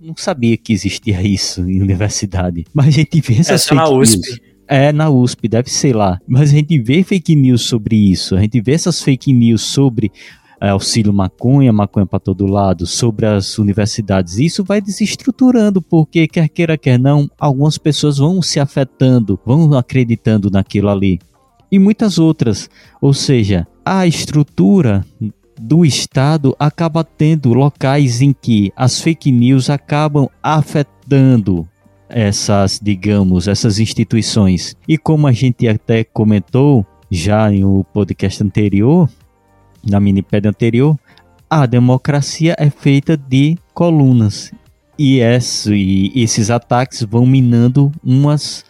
Não sabia que existia isso em universidade. Mas a gente vê essas Essa é na USP. News. É, na USP, deve ser lá. Mas a gente vê fake news sobre isso. A gente vê essas fake news sobre auxílio maconha, maconha para todo lado, sobre as universidades. Isso vai desestruturando, porque quer queira, quer não, algumas pessoas vão se afetando, vão acreditando naquilo ali. E muitas outras. Ou seja, a estrutura do Estado acaba tendo locais em que as fake news acabam afetando essas, digamos, essas instituições. E como a gente até comentou já em um podcast anterior, na minipédia anterior, a democracia é feita de colunas. E, esse, e esses ataques vão minando umas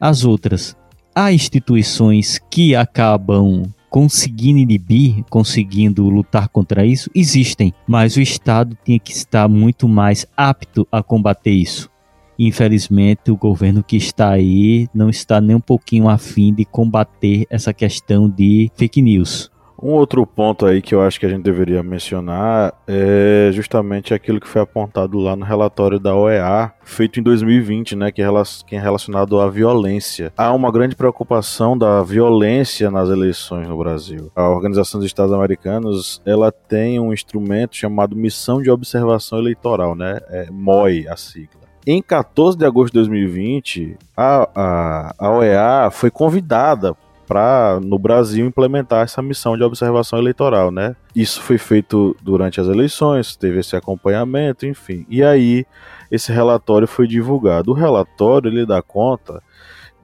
as outras. Há instituições que acabam conseguindo inibir, conseguindo lutar contra isso, existem, mas o Estado tinha que estar muito mais apto a combater isso. infelizmente o governo que está aí não está nem um pouquinho afim de combater essa questão de fake news. Um outro ponto aí que eu acho que a gente deveria mencionar é justamente aquilo que foi apontado lá no relatório da OEA, feito em 2020, né, que é relacionado à violência. Há uma grande preocupação da violência nas eleições no Brasil. A Organização dos Estados Americanos, ela tem um instrumento chamado Missão de Observação Eleitoral, né, é MOI a sigla. Em 14 de agosto de 2020, a, a, a OEA foi convidada para no Brasil implementar essa missão de observação eleitoral, né? Isso foi feito durante as eleições, teve esse acompanhamento, enfim. E aí esse relatório foi divulgado. O relatório ele dá conta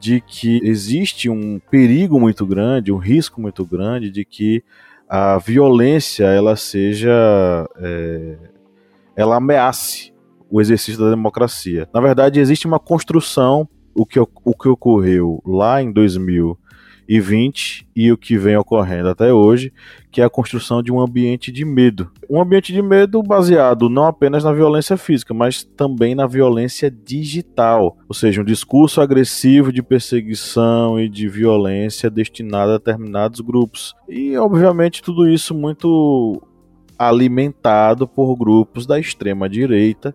de que existe um perigo muito grande, um risco muito grande de que a violência ela seja é, ela ameace o exercício da democracia. Na verdade, existe uma construção o que, o que ocorreu lá em 2000 e 20 e o que vem ocorrendo até hoje, que é a construção de um ambiente de medo. Um ambiente de medo baseado não apenas na violência física, mas também na violência digital, ou seja, um discurso agressivo de perseguição e de violência destinado a determinados grupos. E obviamente tudo isso muito alimentado por grupos da extrema direita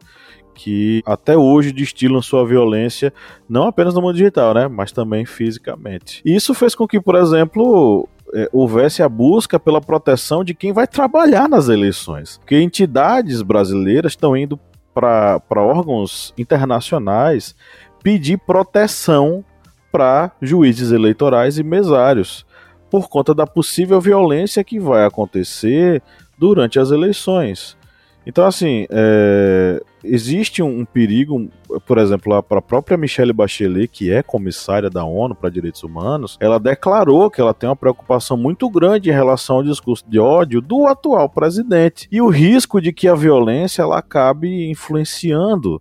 que até hoje destilam sua violência não apenas no mundo digital, né, mas também fisicamente. E isso fez com que, por exemplo, é, houvesse a busca pela proteção de quem vai trabalhar nas eleições, porque entidades brasileiras estão indo para órgãos internacionais pedir proteção para juízes eleitorais e mesários por conta da possível violência que vai acontecer durante as eleições. Então, assim, é, existe um, um, perigo, por exemplo, para a própria Michelle Bachelet, que é comissária da ONU para Direitos Humanos, ela declarou que ela tem uma preocupação muito grande em relação ao discurso de ódio do atual presidente e o risco de que a violência ela acabe influenciando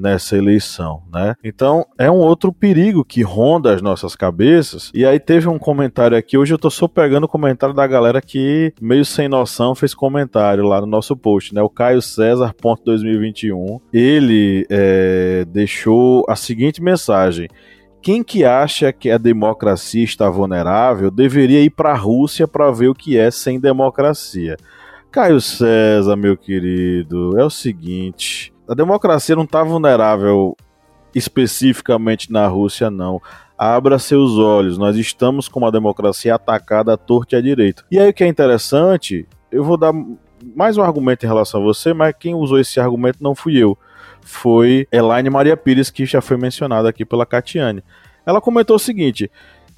nessa eleição, né? Então é um outro perigo que ronda as nossas cabeças. E aí teve um comentário aqui, hoje eu tô só pegando o comentário da galera que meio sem noção fez comentário lá no nosso post, né? O Caio César 2021, ele é, deixou a seguinte mensagem: quem que acha que a democracia está vulnerável deveria ir para a Rússia para ver o que é sem democracia. Caio César, meu querido, é o seguinte: a democracia não está vulnerável especificamente na Rússia, não. Abra seus olhos, nós estamos com uma democracia atacada à torta e à direita. E aí o que é interessante, eu vou dar mais um argumento em relação a você, mas quem usou esse argumento não fui eu. Foi Elaine Maria Pires, que já foi mencionada aqui pela Catiane. Ela comentou o seguinte: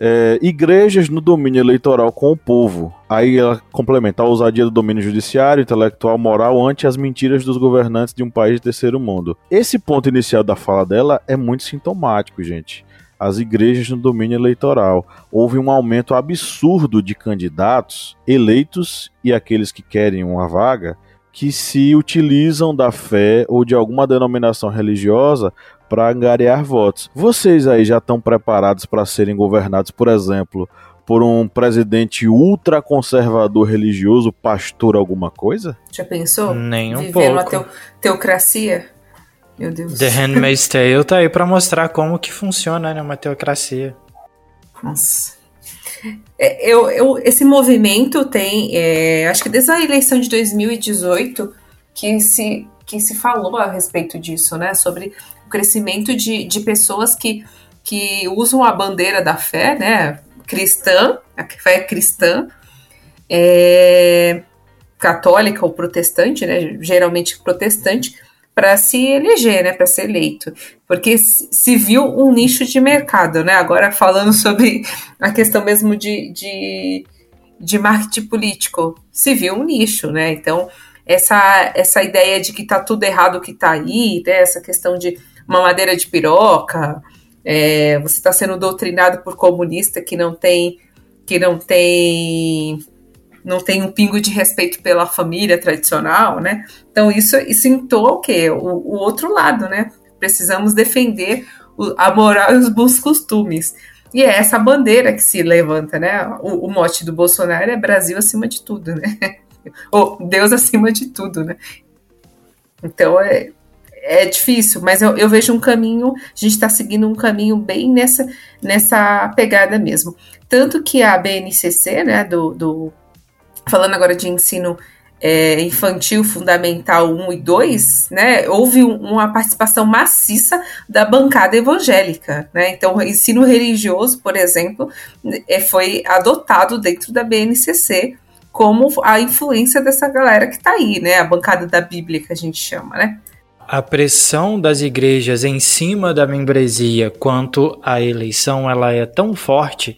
é, igrejas no domínio eleitoral com o povo. Aí ela complementa a ousadia do domínio judiciário, intelectual, moral ante as mentiras dos governantes de um país de terceiro mundo. Esse ponto inicial da fala dela é muito sintomático, gente. As igrejas no domínio eleitoral. Houve um aumento absurdo de candidatos eleitos e aqueles que querem uma vaga que se utilizam da fé ou de alguma denominação religiosa para angariar votos. Vocês aí já estão preparados para serem governados, por exemplo, por um presidente ultraconservador religioso, pastor alguma coisa? Já pensou? Nem um Viver pouco. uma teo teocracia? Meu Deus. The Handmaid's Tale tá aí para mostrar como que funciona né, uma teocracia. Nossa. É, eu, eu, esse movimento tem, é, acho que desde a eleição de 2018 que se, que se falou a respeito disso, né? Sobre crescimento de, de pessoas que, que usam a bandeira da fé, né, cristã, a fé cristã, é, católica ou protestante, né, geralmente protestante, para se eleger, né, para ser eleito, porque se viu um nicho de mercado, né? Agora falando <laughs> sobre a questão mesmo de, de, de marketing político, se viu um nicho, né? Então essa essa ideia de que tá tudo errado que tá aí, né? essa questão de uma madeira de piroca, é, você está sendo doutrinado por comunista que não tem que não tem não tem um pingo de respeito pela família tradicional, né? Então isso isso o quê? O, o outro lado, né? Precisamos defender o, a moral e os bons costumes. E é essa bandeira que se levanta, né? O, o mote do Bolsonaro é Brasil acima de tudo, né? <laughs> Ou Deus acima de tudo, né? Então é, é difícil, mas eu, eu vejo um caminho, a gente está seguindo um caminho bem nessa, nessa pegada mesmo. Tanto que a BNCC, né, do, do falando agora de ensino é, infantil fundamental 1 e 2, né, houve um, uma participação maciça da bancada evangélica. Né? Então, o ensino religioso, por exemplo, é, foi adotado dentro da BNCC como a influência dessa galera que está aí, né? A bancada da Bíblia que a gente chama, né? A pressão das igrejas em cima da membresia quanto à eleição ela é tão forte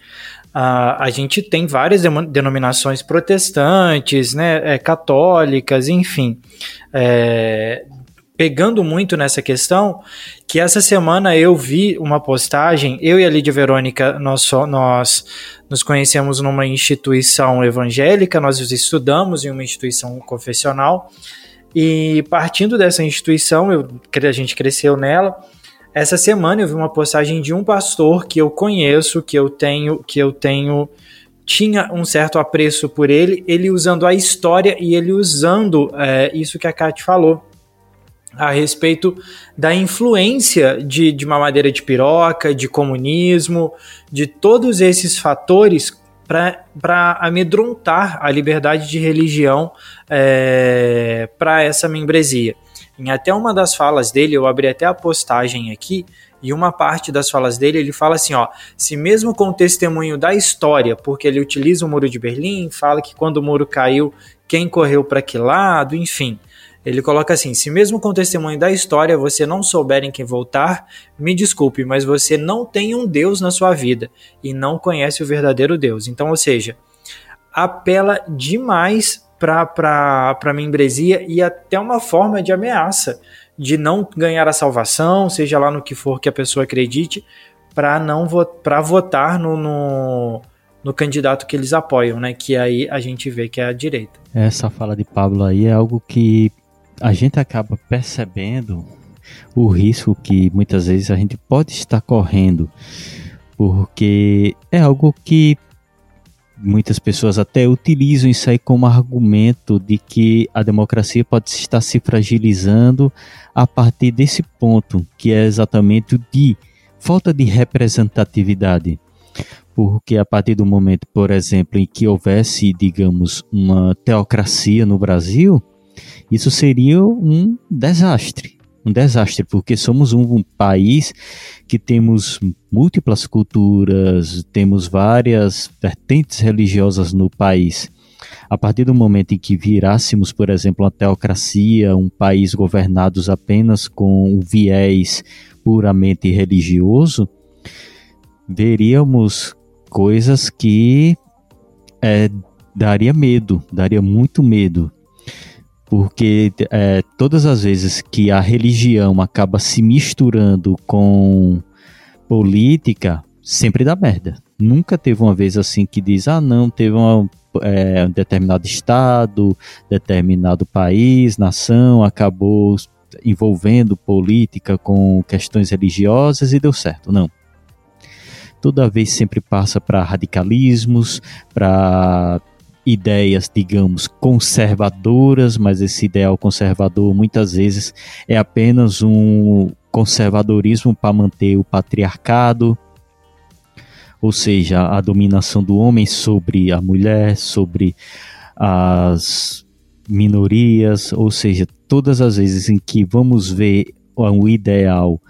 Uh, a gente tem várias denominações protestantes, né, é, católicas, enfim, é, pegando muito nessa questão, que essa semana eu vi uma postagem, eu e a Lídia Verônica, nós, nós nos conhecemos numa instituição evangélica, nós estudamos em uma instituição confessional, e partindo dessa instituição, eu, a gente cresceu nela, essa semana eu vi uma postagem de um pastor que eu conheço, que eu tenho, que eu tenho tinha um certo apreço por ele, ele usando a história e ele usando é, isso que a Kate falou a respeito da influência de, de mamadeira de piroca, de comunismo, de todos esses fatores para amedrontar a liberdade de religião é, para essa membresia. Em até uma das falas dele, eu abri até a postagem aqui, e uma parte das falas dele, ele fala assim, ó, se mesmo com o testemunho da história, porque ele utiliza o Muro de Berlim, fala que quando o muro caiu, quem correu para que lado, enfim. Ele coloca assim: se mesmo com o testemunho da história você não souber em quem voltar, me desculpe, mas você não tem um Deus na sua vida e não conhece o verdadeiro Deus. Então, ou seja, apela demais para membresia e até uma forma de ameaça de não ganhar a salvação, seja lá no que for que a pessoa acredite, para não para votar no, no, no, candidato que eles apoiam, né? Que aí a gente vê que é a direita. Essa fala de Pablo aí é algo que a gente acaba percebendo o risco que muitas vezes a gente pode estar correndo, porque é algo que muitas pessoas até utilizam isso aí como argumento de que a democracia pode estar se fragilizando a partir desse ponto, que é exatamente o de falta de representatividade. Porque a partir do momento, por exemplo, em que houvesse, digamos, uma teocracia no Brasil, isso seria um desastre um desastre, porque somos um, um, país que temos múltiplas culturas, temos várias vertentes religiosas no país. A partir do momento em que virássemos, por exemplo, uma teocracia, um país governado apenas com um viés puramente religioso, veríamos coisas que é, daria medo, daria muito medo porque é, todas as vezes que a religião acaba se misturando com política, sempre dá merda. Nunca teve uma vez assim que diz, ah não, teve uma, é, um determinado estado, determinado país, nação, acabou envolvendo política com questões religiosas e deu certo. Não. Toda vez sempre passa para radicalismos, para ideias, digamos, conservadoras, mas esse ideal conservador muitas vezes é apenas um conservadorismo para manter o patriarcado, ou seja, a dominação do homem sobre a mulher, sobre as minorias, ou seja, todas as vezes em que vamos ver um ideal,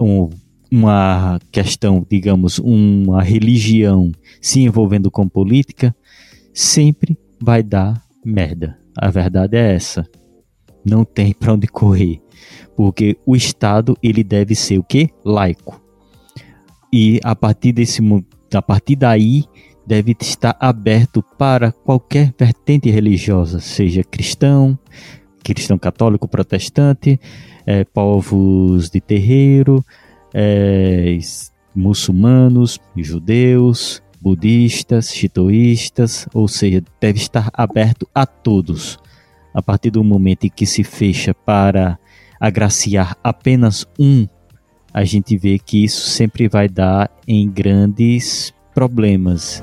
um, uma questão, digamos, uma religião se envolvendo com política, sempre vai dar merda. A verdade é essa. Não tem para onde correr, porque o Estado ele deve ser o que? Laico. E a partir desse a partir daí deve estar aberto para qualquer vertente religiosa, seja cristão, cristão católico, protestante, é, povos de terreiro, é, muçulmanos, judeus, budistas, shintoístas, ou seja, deve estar aberto a todos. A partir do momento em que se fecha para agraciar apenas um, a gente vê que isso sempre vai dar em grandes problemas.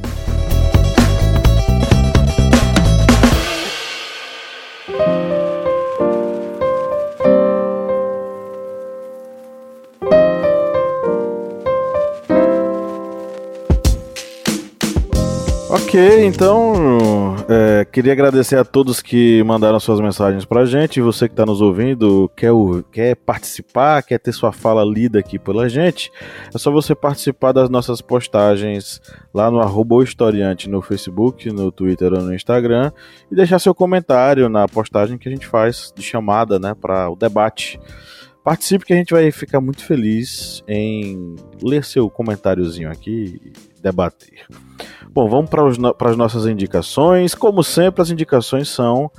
Então é, queria agradecer a todos que mandaram suas mensagens pra gente. Você que está nos ouvindo, quer, quer participar, quer ter sua fala lida aqui pela gente, é só você participar das nossas postagens lá no arroba historiante no Facebook, no Twitter ou no Instagram e deixar seu comentário na postagem que a gente faz de chamada né, para o debate. Participe que a gente vai ficar muito feliz em ler seu comentáriozinho aqui e debater. Bom, vamos para as nossas indicações. Como sempre, as indicações são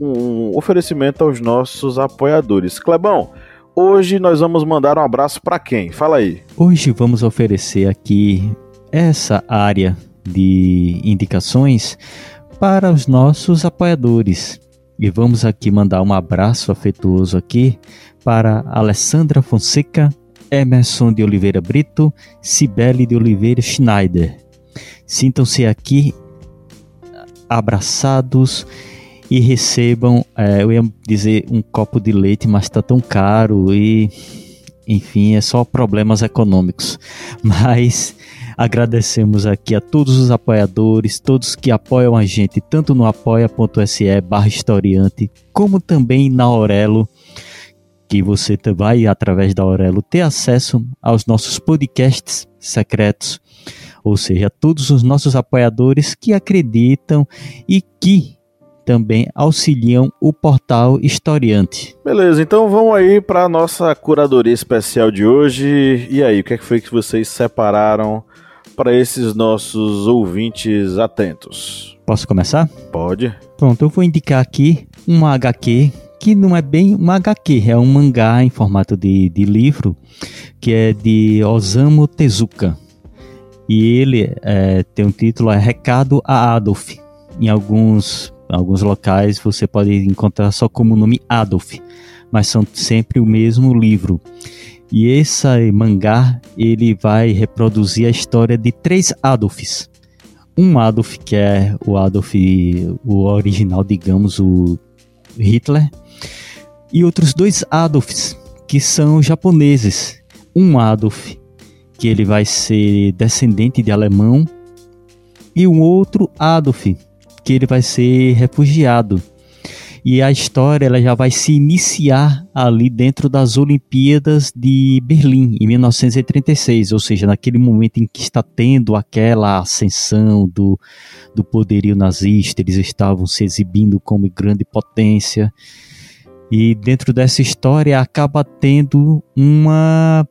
um oferecimento aos nossos apoiadores. Clebão, hoje nós vamos mandar um abraço para quem? Fala aí. Hoje vamos oferecer aqui essa área de indicações para os nossos apoiadores. E vamos aqui mandar um abraço afetuoso aqui para Alessandra Fonseca, Emerson de Oliveira Brito, Cibele de Oliveira Schneider. Sintam-se aqui abraçados e recebam, é, eu ia dizer um copo de leite, mas está tão caro e, enfim, é só problemas econômicos. <laughs> Mas agradecemos aqui a todos os apoiadores, todos que apoiam a gente, tanto no apoia.se barra historiante, como também na Aurelo, que você vai, através da Aurelo, ter acesso aos nossos podcasts secretos, ou seja, todos os nossos apoiadores que acreditam e que também auxiliam o portal Historiante. Beleza, então vamos aí para a nossa curadoria especial de hoje. E aí, o que, é que foi que vocês separaram para esses nossos ouvintes atentos? Posso começar? Pode. Pronto, eu vou indicar aqui uma HQ que não é bem uma HQ, é um mangá em formato de, de livro, que é de Osamu Tezuka. E ele é, tem um título, é Recado a Adolf. Em alguns, alguns locais você pode encontrar só como nome Adolf, mas são sempre o mesmo livro. E esse mangá ele vai reproduzir a história de três Adolfs. Um Adolf que é o Adolf, o original, digamos, o Hitler, e outros dois Adolfs que são japoneses. Um Adolf que ele vai ser descendente de alemão, e um outro Adolf, que ele vai ser refugiado. E a história ela já vai se iniciar ali dentro das Olimpíadas de Berlim, em 1936, ou seja, naquele momento em que está tendo aquela ascensão do, do poderio nazista, eles estavam se exibindo como grande potência. E dentro dessa história acaba tendo uma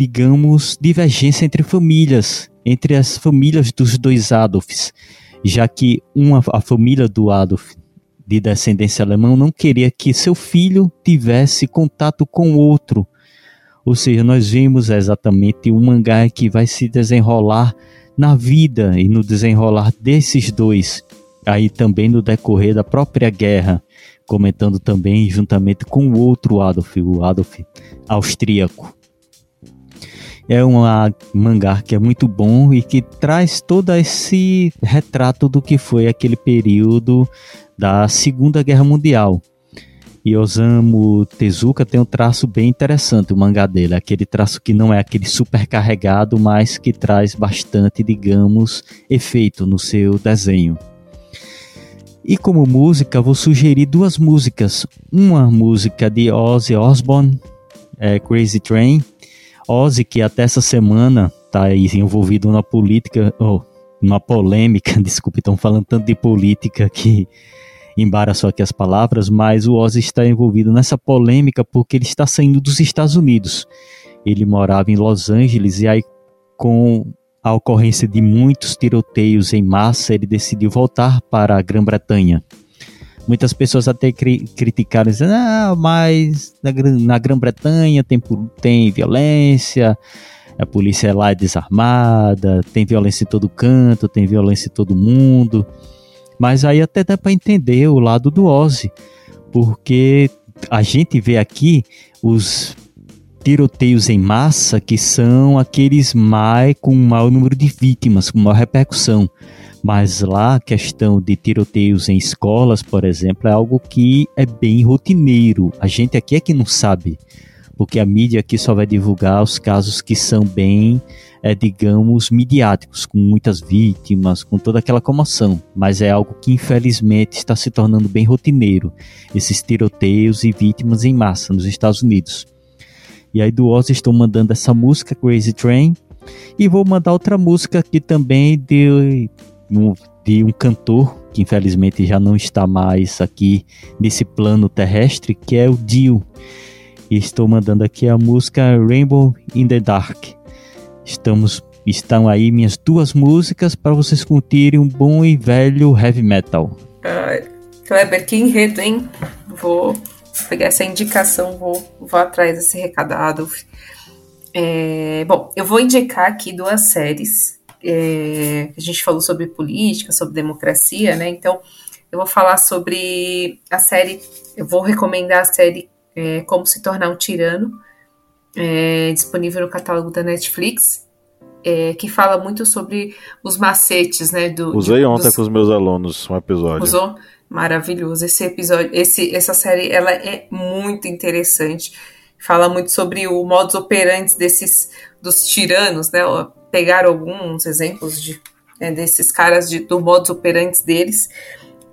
digamos, divergência entre famílias, entre as famílias dos dois Adolfs, já que uma, a família do Adolf de descendência alemã não queria que seu filho tivesse contato com outro. Ou seja, nós vimos exatamente um mangá que vai se desenrolar na vida e no desenrolar desses dois, aí também no decorrer da própria guerra, comentando também juntamente com o outro Adolf, o Adolf austríaco é um mangá que é muito bom e que traz todo esse retrato do que foi aquele período da Segunda Guerra Mundial. E Osamu Tezuka tem um traço bem interessante, o mangá dele. Aquele traço que não é aquele super carregado, mas que traz bastante, digamos, efeito no seu desenho. E como música, vou sugerir duas músicas. Uma música de Ozzy Osbourne, é Crazy Train, Ozzy, que até essa semana está envolvido na política, oh, uma polêmica, <laughs> desculpe, estão falando tanto de política que embaraçou aqui as palavras, mas o Ozzy está envolvido nessa polêmica porque ele está saindo dos Estados Unidos. Ele morava em Los Angeles e aí com a ocorrência de muitos tiroteios em massa, ele decidiu voltar para a Grã-Bretanha. Muitas pessoas até cri criticaram, dizendo, ah, mas na, na Grã-Bretanha tem, tem violência, a polícia lá é desarmada, tem violência em todo canto, tem violência em todo mundo. Mas aí até dá para entender o lado do Ozzy, porque a gente vê aqui os tiroteios em massa que são aqueles mais com maior número de vítimas, com maior repercussão. Mas lá a questão de tiroteios em escolas, por exemplo, é algo que é bem rotineiro. A gente aqui é que não sabe, porque a mídia aqui só vai divulgar os casos que são bem, é, digamos, midiáticos, com muitas vítimas, com toda aquela comoção. Mas é algo que infelizmente está se tornando bem rotineiro, esses tiroteios e vítimas em massa nos Estados Unidos. E aí do Ozzy estou mandando essa música, Crazy Train, e vou mandar outra música aqui também de de um cantor que infelizmente já não está mais aqui nesse plano terrestre, que é o Dio. E estou mandando aqui a música Rainbow in the Dark. Estamos estão aí minhas duas músicas para vocês curtirem um bom e velho heavy metal. Uh, Kleber, que enredo, hein? Vou pegar essa indicação, vou, vou atrás desse recado, É, bom, eu vou indicar aqui duas séries é, a gente falou sobre política, sobre democracia, né? Então, eu vou falar sobre a série, eu vou recomendar a série é, Como Se Tornar um Tirano, é, disponível no catálogo da Netflix, é, que fala muito sobre os macetes, né? Do, Usei ontem dos... com os meus alunos um episódio. Usou? Maravilhoso. Esse episódio, esse, essa série, ela é muito interessante. Fala muito sobre o modus operandi desses dos tiranos, né? Pegar alguns exemplos de, né, desses caras de, do modus operandi deles.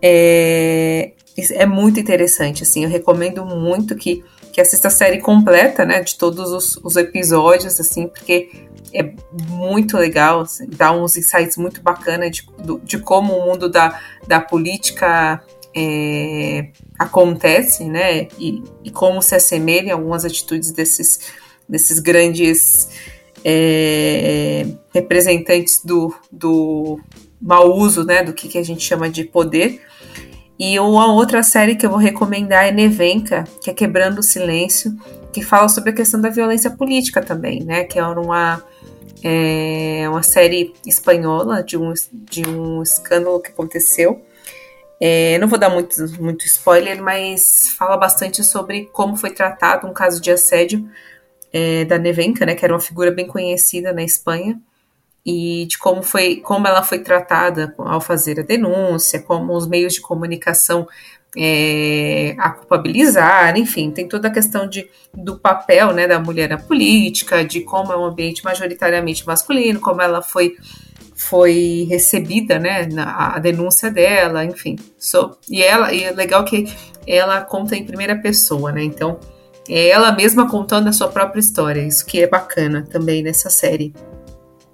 É, é muito interessante, assim, eu recomendo muito que, que assista a série completa, né, de todos os, os episódios, assim, porque é muito legal, assim, dá uns insights muito bacanas de, de como o mundo da, da política é, acontece, né, e, e como se assemelha algumas atitudes desses, desses grandes é, representantes do, do mau uso, né, do que, que a gente chama de poder. E uma outra série que eu vou recomendar é Nevenka, que é Quebrando o Silêncio, que fala sobre a questão da violência política também, né, que é uma, é, uma série espanhola de um, de um escândalo que aconteceu. É, não vou dar muito, muito spoiler, mas fala bastante sobre como foi tratado um caso de assédio é, da Nevenka, né, que era uma figura bem conhecida na Espanha, e de como foi, como ela foi tratada ao fazer a denúncia, como os meios de comunicação é, a culpabilizar, enfim, tem toda a questão de, do papel né, da mulher na política, de como é um ambiente majoritariamente masculino, como ela foi foi recebida, né, na, a denúncia dela, enfim. So, e ela, e é legal que ela conta em primeira pessoa, né? Então, é ela mesma contando a sua própria história, isso que é bacana também nessa série.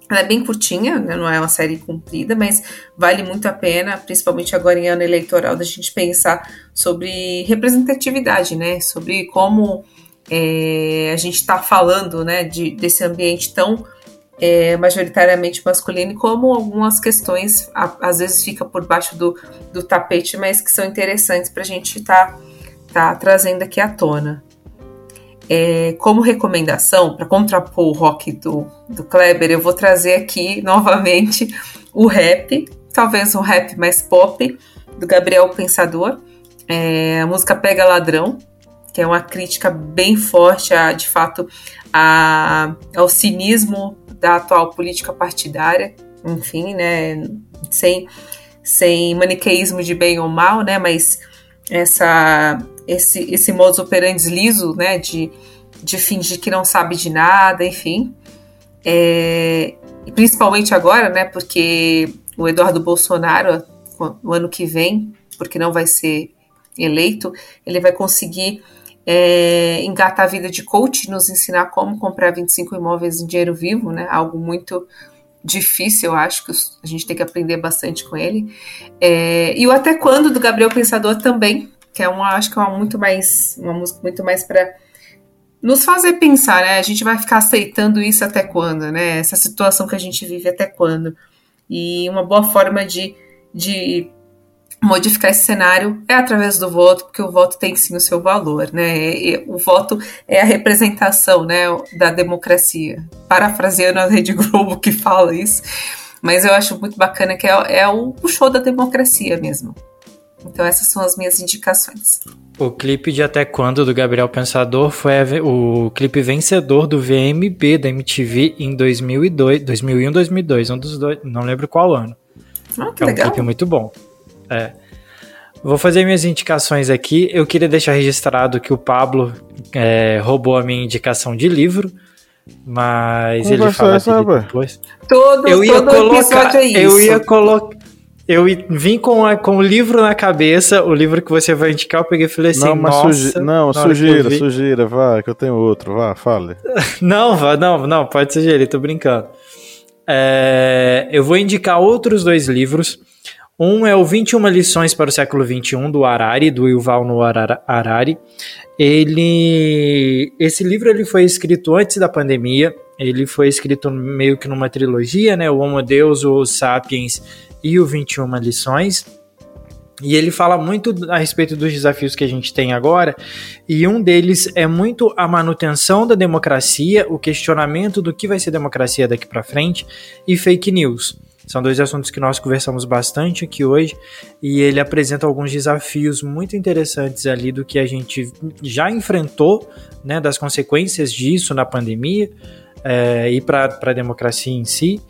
Ela é bem curtinha, né? não é uma série comprida, mas vale muito a pena, principalmente agora em ano eleitoral, da gente pensar sobre representatividade, né? Sobre como é, a gente está falando né, de, desse ambiente tão é, majoritariamente masculino e como algumas questões a, às vezes fica por baixo do, do tapete, mas que são interessantes para a gente estar tá, tá trazendo aqui à tona. É, como recomendação, para contrapor o rock do, do Kleber, eu vou trazer aqui <laughs> novamente o rap, talvez um rap mais pop, do Gabriel Pensador. É, a música Pega Ladrão, que é uma crítica bem forte, a, de fato, a, ao cinismo da atual política partidária, enfim, né, sem, sem maniqueísmo de bem ou mal, né, mas essa esse, esse modus operandi liso, né, de, de fingir que não sabe de nada, enfim. É, principalmente agora, né, porque o Eduardo Bolsonaro, no ano que vem, porque não vai ser eleito, ele vai conseguir é, engatar a vida de coach, nos ensinar como comprar 25 imóveis em dinheiro vivo, né, algo muito difícil, eu acho que a gente tem que aprender bastante com ele. É, e o Até Quando, do Gabriel Pensador, também, que é uma, acho que é uma muito mais, uma música muito mais para nos fazer pensar, né? A gente vai ficar aceitando isso até quando, né? Essa situação que a gente vive até quando. E uma boa forma de, de modificar esse cenário é através do voto, porque o voto tem sim o seu valor, né? E o voto é a representação, né, da democracia. Parafraseando a Rede Globo que fala isso, mas eu acho muito bacana que é, é o, o show da democracia mesmo. Então essas são as minhas indicações. O clipe de Até Quando do Gabriel Pensador foi o clipe vencedor do VMB da MTV em 2002, 2001, 2002, um dos dois, não lembro qual ano. Ah, que é um legal. clipe muito bom. É. Vou fazer minhas indicações aqui. Eu queria deixar registrado que o Pablo é, roubou a minha indicação de livro, mas ele fala essa, rapaz? depois. Todo, Eu ia todo colocar, é isso. eu ia colocar, eu vim com, a- com o livro na cabeça, o livro que você vai indicar, eu peguei e falei assim, não, mas nossa, sugi... não, sujeira, vi- sujeira, vá, que eu tenho outro, vá, fale. <laughs> Não, vá- não, não, pode sugerir, tô brincando. É, eu vou indicar outros dois livros. Um é o 21 lições para o século XXI, do Harari, do Yuval Noah Harari. Ele, esse livro ele foi escrito antes da pandemia. Ele foi escrito meio que numa trilogia, né? O Homo Deus, o Sapiens e o 21 lições. E ele fala muito a respeito dos desafios que a gente tem agora, e um deles é muito a manutenção da democracia, o questionamento do que vai ser democracia daqui para frente e fake news. São dois assuntos que nós conversamos bastante aqui hoje e ele apresenta alguns desafios muito interessantes ali do que a gente já enfrentou, né, das consequências disso na pandemia é, e para a democracia em si.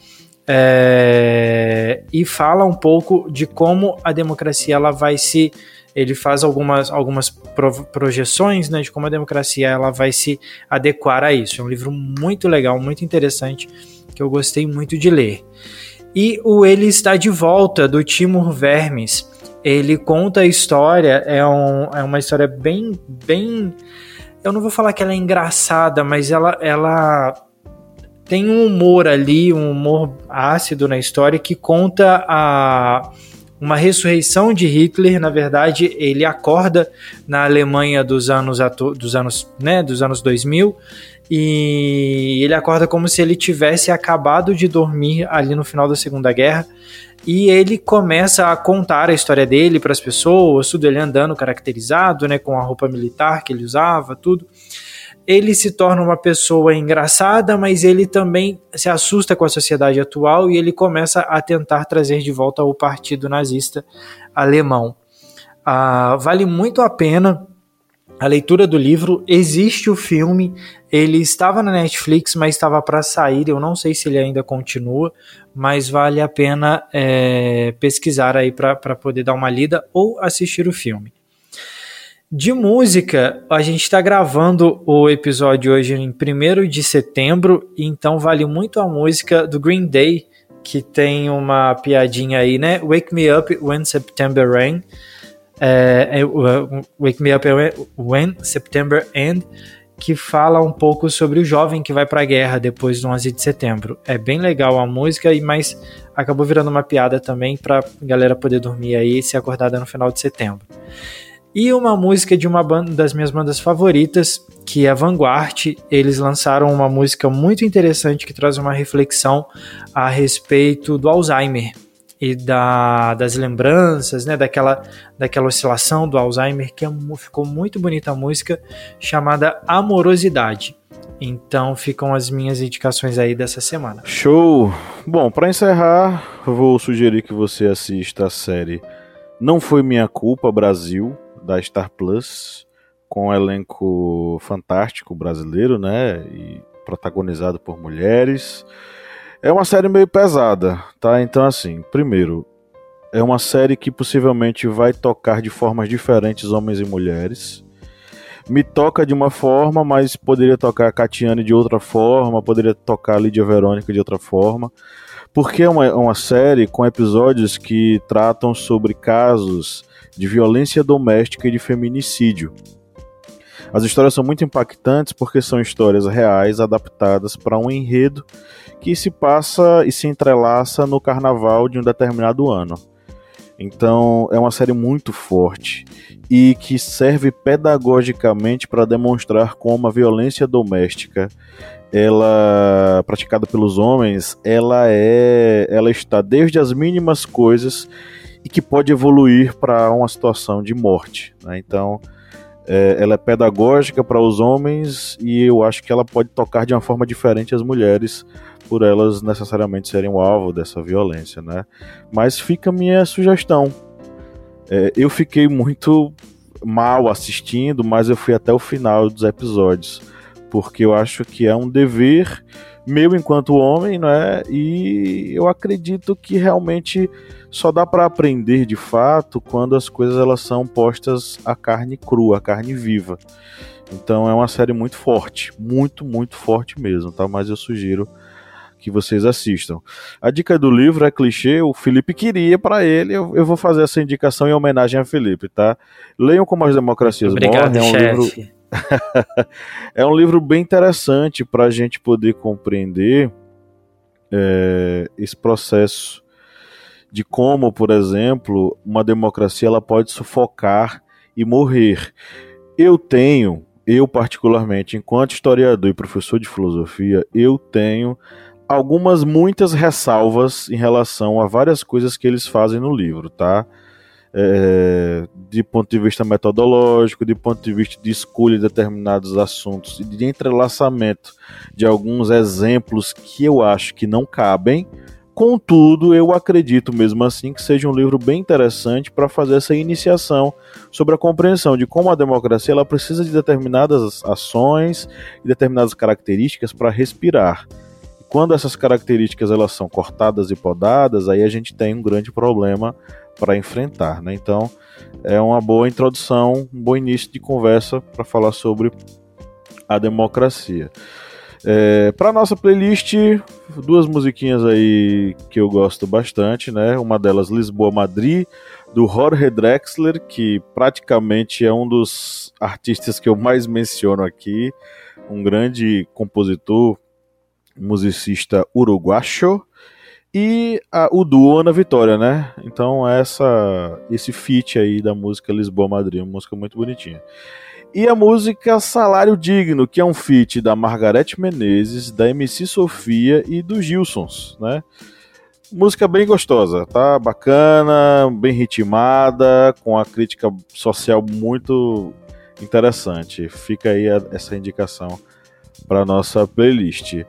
É, e fala um pouco de como a democracia ela vai se ele faz algumas, algumas pro- projeções né, de como a democracia ela vai se adequar a isso. É um livro muito legal, muito interessante, que eu gostei muito de ler. E o Ele Está de Volta, do Timur Vermes. Ele conta a história, é, um, é uma história bem, bem. Eu não vou falar que ela é engraçada, mas ela, ela tem um humor ali, um humor ácido na história que conta a uma ressurreição de Hitler, na verdade, ele acorda na Alemanha dos anos dos anos, né, dos anos 2000 e ele acorda como se ele tivesse acabado de dormir ali no final da Segunda Guerra. E ele começa a contar a história dele para as pessoas, tudo ele andando caracterizado, né, com a roupa militar que ele usava, tudo ele se torna uma pessoa engraçada, mas ele também se assusta com a sociedade atual e ele começa a tentar trazer de volta o partido nazista alemão. Ah, vale muito a pena a leitura do livro. Existe o filme, ele estava na Netflix, mas estava para sair. Eu não sei se ele ainda continua, mas vale a pena é, pesquisar aí para poder dar uma lida ou assistir o filme. De música, a gente está gravando o episódio hoje em 1 de setembro, então vale muito a música do Green Day, que tem uma piadinha aí, né? Wake Me Up When September Rain. É, é, uh, Wake Me Up When September End, que fala um pouco sobre o jovem que vai para a guerra depois do 11 de setembro. É bem legal a música, e mas acabou virando uma piada também para galera poder dormir aí e se acordada no final de setembro e uma música de uma banda das minhas bandas favoritas, que é Vanguard. Eles lançaram uma música muito interessante que traz uma reflexão a respeito do Alzheimer e da, das lembranças, né, daquela, daquela oscilação do Alzheimer, que é, ficou muito bonita a música, chamada Amorosidade. Então ficam as minhas indicações aí dessa semana. Show! Bom, para encerrar, vou sugerir que você assista a série Não Foi Minha Culpa Brasil, da Star Plus, com um elenco fantástico brasileiro, né? E protagonizado por mulheres. É uma série meio pesada, tá? Então, assim, primeiro, é uma série que possivelmente vai tocar de formas diferentes homens e mulheres. Me toca de uma forma, mas poderia tocar a Catiane de outra forma, poderia tocar a Lídia Verônica de outra forma. Porque é uma, uma série com episódios que tratam sobre casos de violência doméstica e de feminicídio. As histórias são muito impactantes porque são histórias reais adaptadas para um enredo que se passa e se entrelaça no carnaval de um determinado ano. Então é uma série muito forte e que serve pedagogicamente para demonstrar como a violência doméstica ela praticada pelos homens, ela é, ela está desde as mínimas coisas e que pode evoluir para uma situação de morte. Né? Então, é, ela é pedagógica para os homens e eu acho que ela pode tocar de uma forma diferente as mulheres, por elas necessariamente serem o alvo dessa violência, né? Mas fica a minha sugestão. É, eu fiquei muito mal assistindo, mas eu fui até o final dos episódios porque eu acho que é um dever meu enquanto homem, né? E eu acredito que realmente só dá para aprender de fato quando as coisas elas são postas à carne crua, à carne viva. Então é uma série muito forte, muito, muito forte mesmo, tá? Mas eu sugiro que vocês assistam. A dica do livro é clichê, o Felipe queria para ele, eu, eu, vou fazer essa indicação em homenagem a Felipe, tá? Leiam como as democracias Obrigado, morrem, é um chefe. livro <laughs> é um livro bem interessante para a gente poder compreender é, esse processo de como, por exemplo, uma democracia ela pode sufocar e morrer. Eu tenho, eu particularmente, enquanto historiador e professor de filosofia, eu tenho algumas muitas ressalvas em relação a várias coisas que eles fazem no livro, tá? É, de ponto de vista metodológico, de ponto de vista de escolha de determinados assuntos e de entrelaçamento de alguns exemplos que eu acho que não cabem. Contudo, eu acredito mesmo assim que seja um livro bem interessante para fazer essa iniciação sobre a compreensão de como a democracia ela precisa de determinadas ações e determinadas características para respirar quando essas características elas são cortadas e podadas, aí a gente tem um grande problema para enfrentar, né? Então, é uma boa introdução, um bom início de conversa para falar sobre a democracia. É, para nossa playlist, duas musiquinhas aí que eu gosto bastante, né? Uma delas Lisboa Madrid, do Jorge Drexler, que praticamente é um dos artistas que eu mais menciono aqui, um grande compositor, musicista uruguacho e a, o duo Ana Vitória, né? Então essa esse feat aí da música Lisboa Madrid, uma música muito bonitinha. E a música Salário Digno, que é um feat da Margarete Menezes, da MC Sofia e dos Gilsons, né? Música bem gostosa, tá? Bacana, bem ritmada, com a crítica social muito interessante. Fica aí a, essa indicação para nossa playlist.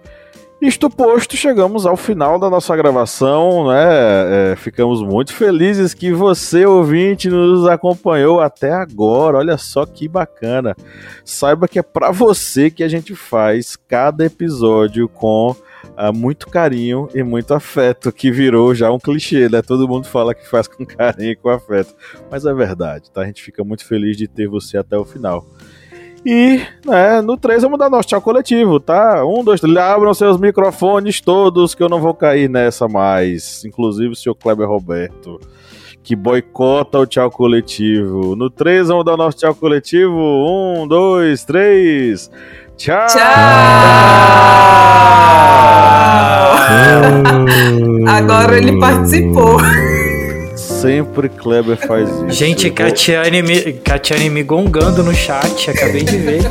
Isto posto, chegamos ao final da nossa gravação, né? É, ficamos muito felizes que você, ouvinte, nos acompanhou até agora. Olha só que bacana. Saiba que é para você que a gente faz cada episódio com uh, muito carinho e muito afeto, que virou já um clichê, né? Todo mundo fala que faz com carinho e com afeto. Mas é verdade, tá? A gente fica muito feliz de ter você até o final. E, né, no 3 vamos dar nosso tchau coletivo, tá? Um, dois, três. Abram seus microfones todos, que eu não vou cair nessa mais. Inclusive o senhor Kleber Roberto, que boicota o tchau coletivo. No 3 vamos dar nosso tchau coletivo. Um, dois, três. Tchau! Tchau! Agora ele participou. Sempre Kleber faz isso. Gente, Catiane me, Catiane me gongando no chat, acabei de ver.